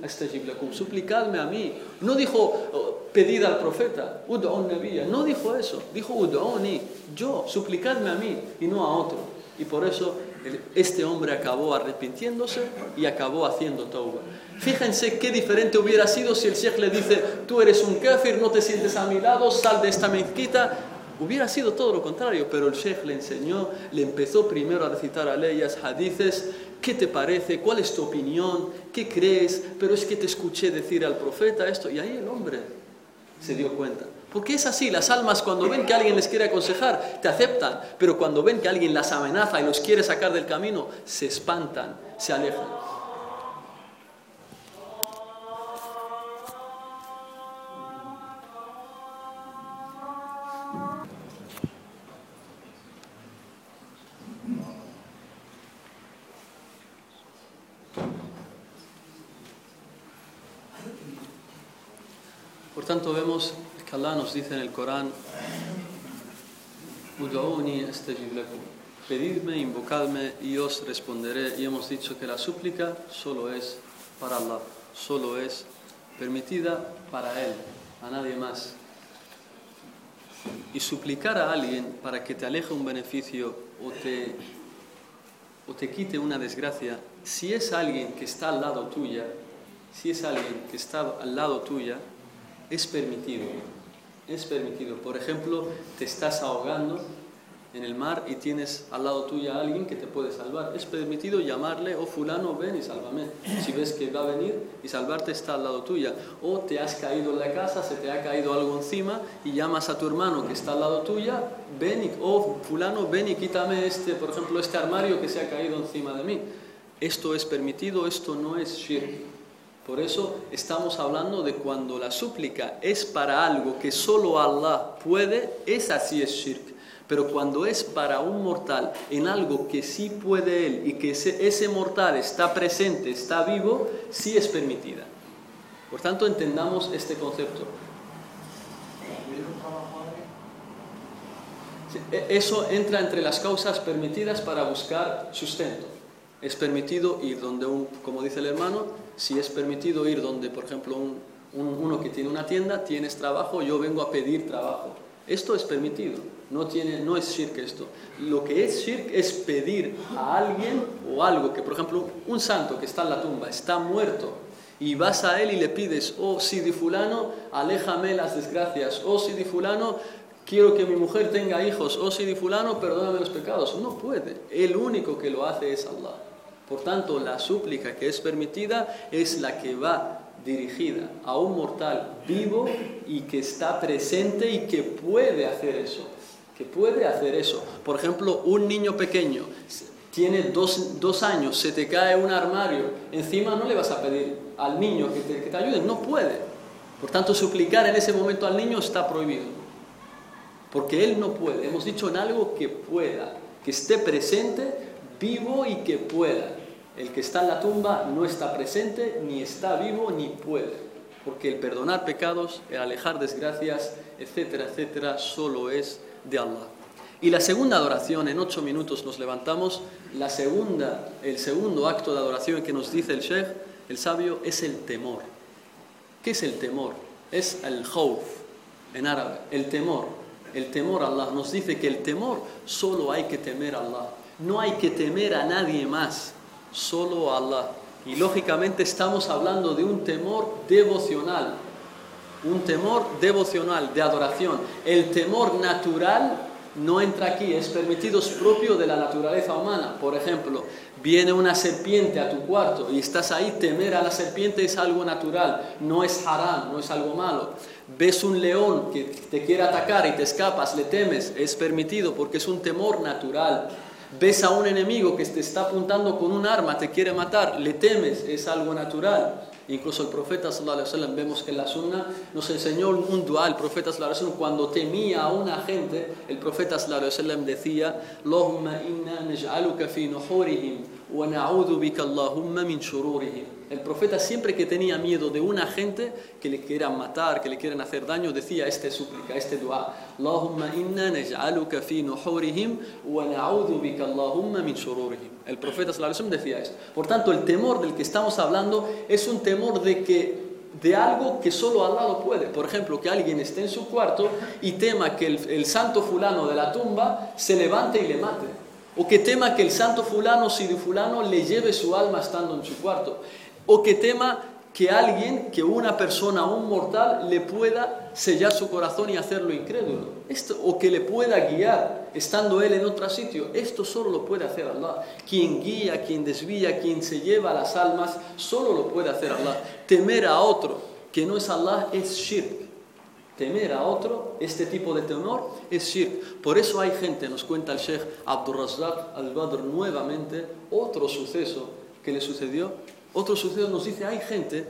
suplicadme a mí. No dijo, oh, pedid al profeta, Ud'un nabiyya, no dijo eso, dijo, Ud'uni, yo, suplicadme a mí y no a otro. Y por eso este hombre acabó arrepintiéndose y acabó haciendo tauba. Fíjense qué diferente hubiera sido si el sheikh le dice, tú eres un kafir, no te sientes a mi lado, sal de esta mezquita. Hubiera sido todo lo contrario, pero el sheikh le enseñó, le empezó primero a recitar aleyas, hadices, ¿qué te parece? ¿Cuál es tu opinión? ¿Qué crees? Pero es que te escuché decir al profeta esto. Y ahí el hombre se dio cuenta. Porque es así, las almas cuando ven que alguien les quiere aconsejar, te aceptan, pero cuando ven que alguien las amenaza y los quiere sacar del camino, se espantan, se alejan. Corán. Pedidme, invocadme y os responderé. Y hemos dicho que la súplica solo es para Allah, solo es permitida para Él, a nadie más. Y suplicar a alguien para que te aleje un beneficio o te, o te quite una desgracia, si es alguien que está al lado tuya, si es alguien que está al lado tuya, es permitido. Es permitido. Por ejemplo, te estás ahogando en el mar y tienes al lado tuyo a alguien que te puede salvar. Es permitido llamarle, oh fulano, ven y sálvame. Si ves que va a venir y salvarte está al lado tuya. O te has caído en la casa, se te ha caído algo encima y llamas a tu hermano que está al lado tuya, ven y, oh fulano, ven y quítame este, por ejemplo, este armario que se ha caído encima de mí. Esto es permitido, esto no es shirk. Por eso estamos hablando de cuando la súplica es para algo que solo Allah puede, es así es shirk. Pero cuando es para un mortal en algo que sí puede él y que ese, mortal está presente, está vivo, sí es permitida. Por tanto, entendamos este concepto. E, eso entra entre las causas permitidas para buscar sustento. Es permitido ir donde un, como dice el hermano, si es permitido ir donde, por ejemplo, uno que tiene una tienda, tienes trabajo, yo vengo a pedir trabajo. Esto es permitido. No, tiene, no es shirk esto. Lo que es shirk es pedir a alguien o algo que, por ejemplo, un santo que está en la tumba, está muerto, y vas a él y le pides, oh Sidi fulano, aléjame las desgracias, oh Sidi fulano, quiero que mi mujer tenga hijos, oh Sidi fulano, perdóname los pecados. No puede. El único que lo hace es Allah. Por tanto, la súplica que es permitida es la que va dirigida a un mortal vivo y que está presente y que puede hacer eso que puede hacer eso. Por ejemplo, un niño pequeño tiene dos, años, se te cae un armario, encima no le vas a pedir al niño que te, que te ayude, no puede. Por tanto, suplicar en ese momento al niño está prohibido. Porque él no puede. Hemos dicho en algo que pueda, que esté presente, vivo y que pueda. El que está en la tumba no está presente, ni está vivo, ni puede. Porque el perdonar pecados, el alejar desgracias, etcétera, etcétera, solo es de Allah. Y la segunda adoración, en ocho minutos nos levantamos, la segunda, el segundo acto de adoración que nos dice el Sheikh, el sabio, es el temor. ¿Qué es el temor? Es el khawf, en árabe, el temor. El temor a Allah nos dice que el temor solo hay que temer a Allah. No hay que temer a nadie más, solo Allah. Y lógicamente estamos hablando de un temor devocional, un temor devocional, de adoración. El temor natural no entra aquí, es permitido, es propio de la naturaleza humana. Por ejemplo, viene una serpiente a tu cuarto y estás ahí, temer a la serpiente es algo natural, no es haram, no es algo malo. Ves un león que te quiere atacar y te escapas, le temes, es permitido porque es un temor natural. Ves a un enemigo que te está apuntando con un arma, te quiere matar, le temes, es algo natural. Incluso el profeta sallallahu alaihi wasallam vemos que en la sunna nos enseñó un dua, el profeta sallallahu alaihi wasallam cuando temía a una gente, el profeta sallallahu alaihi wasallam decía, "Allahumma inna naj'aluka fi nuhurihim wa na'udhu bika Allahumma min shururihim." El profeta siempre que tenía miedo de una gente que le quieran matar, que le quieran hacer daño, decía esta súplica, este dua, "Allahumma inna naj'aluka fi nuhurihim wa na'udhu bika Allahumma min shururihim." El profeta decía esto. Por tanto, el temor del que estamos hablando es un temor de que de algo que solo Allah lo puede. Por ejemplo, que alguien esté en su cuarto y tema que el, santo fulano de la tumba se levante y le mate. O que tema que el santo fulano, si de fulano, le lleve su alma estando en su cuarto. O que tema que alguien, que una persona, un mortal, le pueda sellar su corazón y hacerlo incrédulo. Esto, o que le pueda guiar estando él en otro sitio. Esto solo lo puede hacer Allah. Quien guía, quien desvía, quien se lleva las almas, solo lo puede hacer Allah. Temer a otro que no es Allah es shirk. Temer a otro, este tipo de temor, es shirk. Por eso hay gente, nos cuenta el Sheikh Abdurrazzaq al-Badr nuevamente, otro suceso que le sucedió otro suceso nos dice, hay gente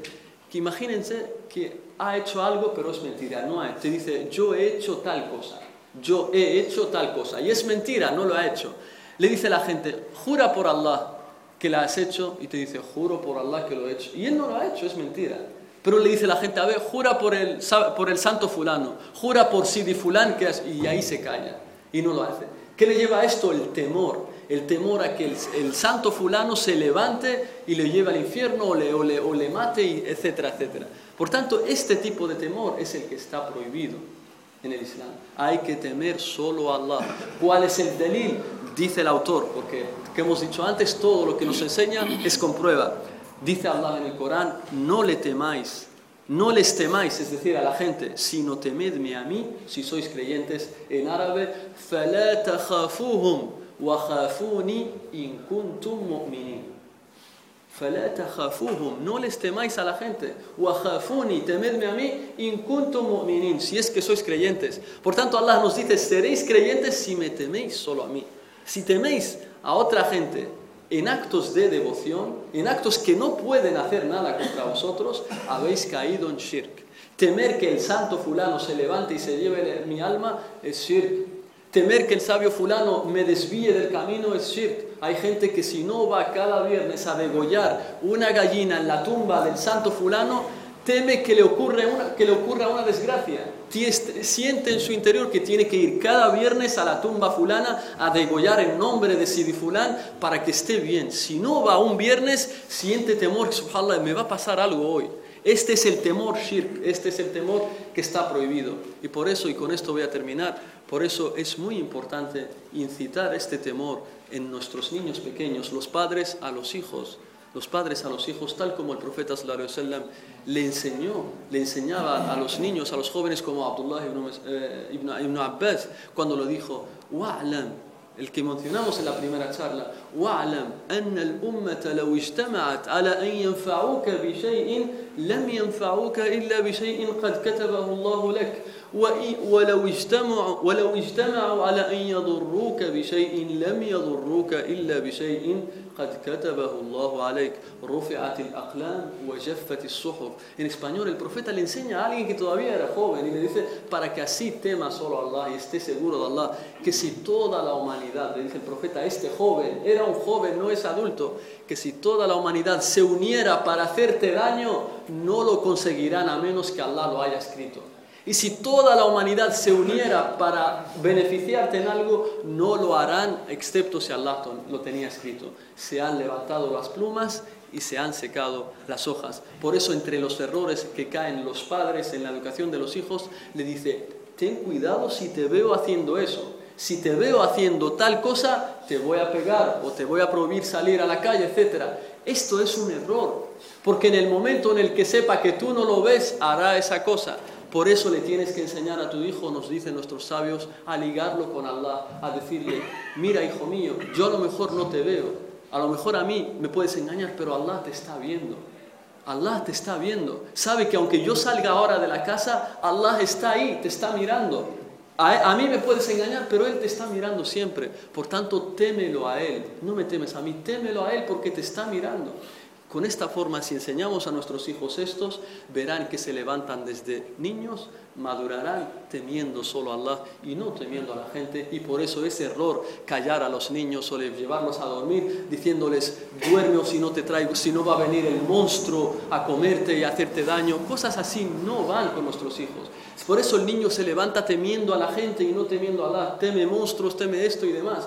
que imagínense que ha hecho algo pero es mentira, no hay. Te dice, yo he hecho tal cosa, yo he hecho tal cosa. Y es mentira, no lo ha hecho. Le dice la gente, jura por Allah que la has hecho y te dice, juro por Allah que lo he hecho. Y él no lo ha hecho, es mentira. Pero le dice la gente, a ver, jura por el, por el santo fulano, jura por Sidi fulán, que y ahí se calla y no lo hace. ¿Qué le lleva a esto? El temor el temor a que el, santo fulano se levante y le lleve al infierno o le, o le, o le mate, etcétera, etcétera. Por tanto, este tipo de temor es el que está prohibido en el Islam. Hay que temer solo a Allah. ¿Cuál es el delil? Dice el autor, porque que hemos dicho antes, todo lo que nos enseña es con prueba. Dice Allah en el Corán, no le temáis No les temáis, es decir, a la gente, sino temedme a mí, si sois creyentes en árabe, فَلَا تَخَافُوهُمْ وَخَافُونِي إِن كُنتُم مُؤْمِنِينَ فَلَا تَخَافُوهُمْ No les temáis a la gente. وَخَافُونِي Temedme a mí, إِن كُنتُم مُؤْمِنِينَ Si es que sois creyentes. Por tanto, Allah nos dice, seréis creyentes si me teméis solo a mí. Si teméis a otra gente en actos de devoción, en actos que no pueden hacer nada contra vosotros, habéis caído en shirk. Temer que el santo fulano se levante y se lleve mi alma es shirk. Temer que el sabio fulano me desvíe del camino es shirk. Hay gente que si no va cada viernes a degollar una gallina en la tumba del santo fulano, teme que le, ocurra una, que le ocurra una desgracia. Siente en su interior que tiene que ir cada viernes a la tumba fulana a degollar en nombre de Sidi Fulán para que esté bien. Si no va un viernes, siente temor, subhanallah, me va a pasar algo hoy. Este es el temor shirk, este es el temor que está prohibido. Y por eso, y con esto voy a terminar, por eso es muy importante incitar este temor en nuestros niños pequeños, los padres a los hijos, los padres a los hijos, tal como el profeta alaihi wasallam le enseñó, le enseñaba a los niños, a los jóvenes como Abdullah ibn, eh, ibn, ibn Abbas, cuando lo dijo, wa'lam, el que mencionamos en la primera charla, wa'lam anna al-ummata law ijtama'at ala an yanfa'uka bi shay'in lam yanfa'uka illa bi shay'in qad katabahu Allah lak. ولو اجتمعوا ولو اجتمعوا على أن يضروك بشيء لم يضروك إلا بشيء قد كتبه الله عليك رفعت الأقلام وجفت الصحف En español el profeta le enseña a alguien que todavía era joven y le dice para que así tema solo a Allah y esté seguro de Allah que si toda la humanidad, le dice el profeta, este joven era un joven, no es adulto, que si toda la humanidad se uniera para hacerte daño, no lo conseguirán a menos que Allah lo haya escrito. y si toda la humanidad se uniera para beneficiarte en algo, no lo harán excepto si Allah lo tenía escrito. Se han levantado las plumas y se han secado las hojas. Por eso entre los errores que caen los padres en la educación de los hijos, le dice, ten cuidado si te veo haciendo eso. Si te veo haciendo tal cosa, te voy a pegar o te voy a prohibir salir a la calle, etc. Esto es un error, porque en el momento en el que sepa que tú no lo ves, hará esa cosa. Por eso le tienes que enseñar a tu hijo, nos dicen nuestros sabios, a ligarlo con Allah, a decirle, mira hijo mío, yo a lo mejor no te veo, a lo mejor a mí me puedes engañar, pero Allah te está viendo. Allah te está viendo. Sabe que aunque yo salga ahora de la casa, Allah está ahí, te está mirando. A, mí me puedes engañar, pero Él te está mirando siempre. Por tanto, témelo a Él. No me temes a mí, témelo a Él porque te está mirando. Con esta forma, si enseñamos a nuestros hijos estos, verán que se levantan desde niños, madurarán temiendo solo a Allah y no temiendo a la gente. Y por eso es error callar a los niños o llevarlos a dormir diciéndoles, duerme o si no te traigo, si no va a venir el monstruo a comerte y a hacerte daño. Cosas así no van con nuestros hijos. Por eso el niño se levanta temiendo a la gente y no temiendo a Allah, teme monstruos, teme esto y demás.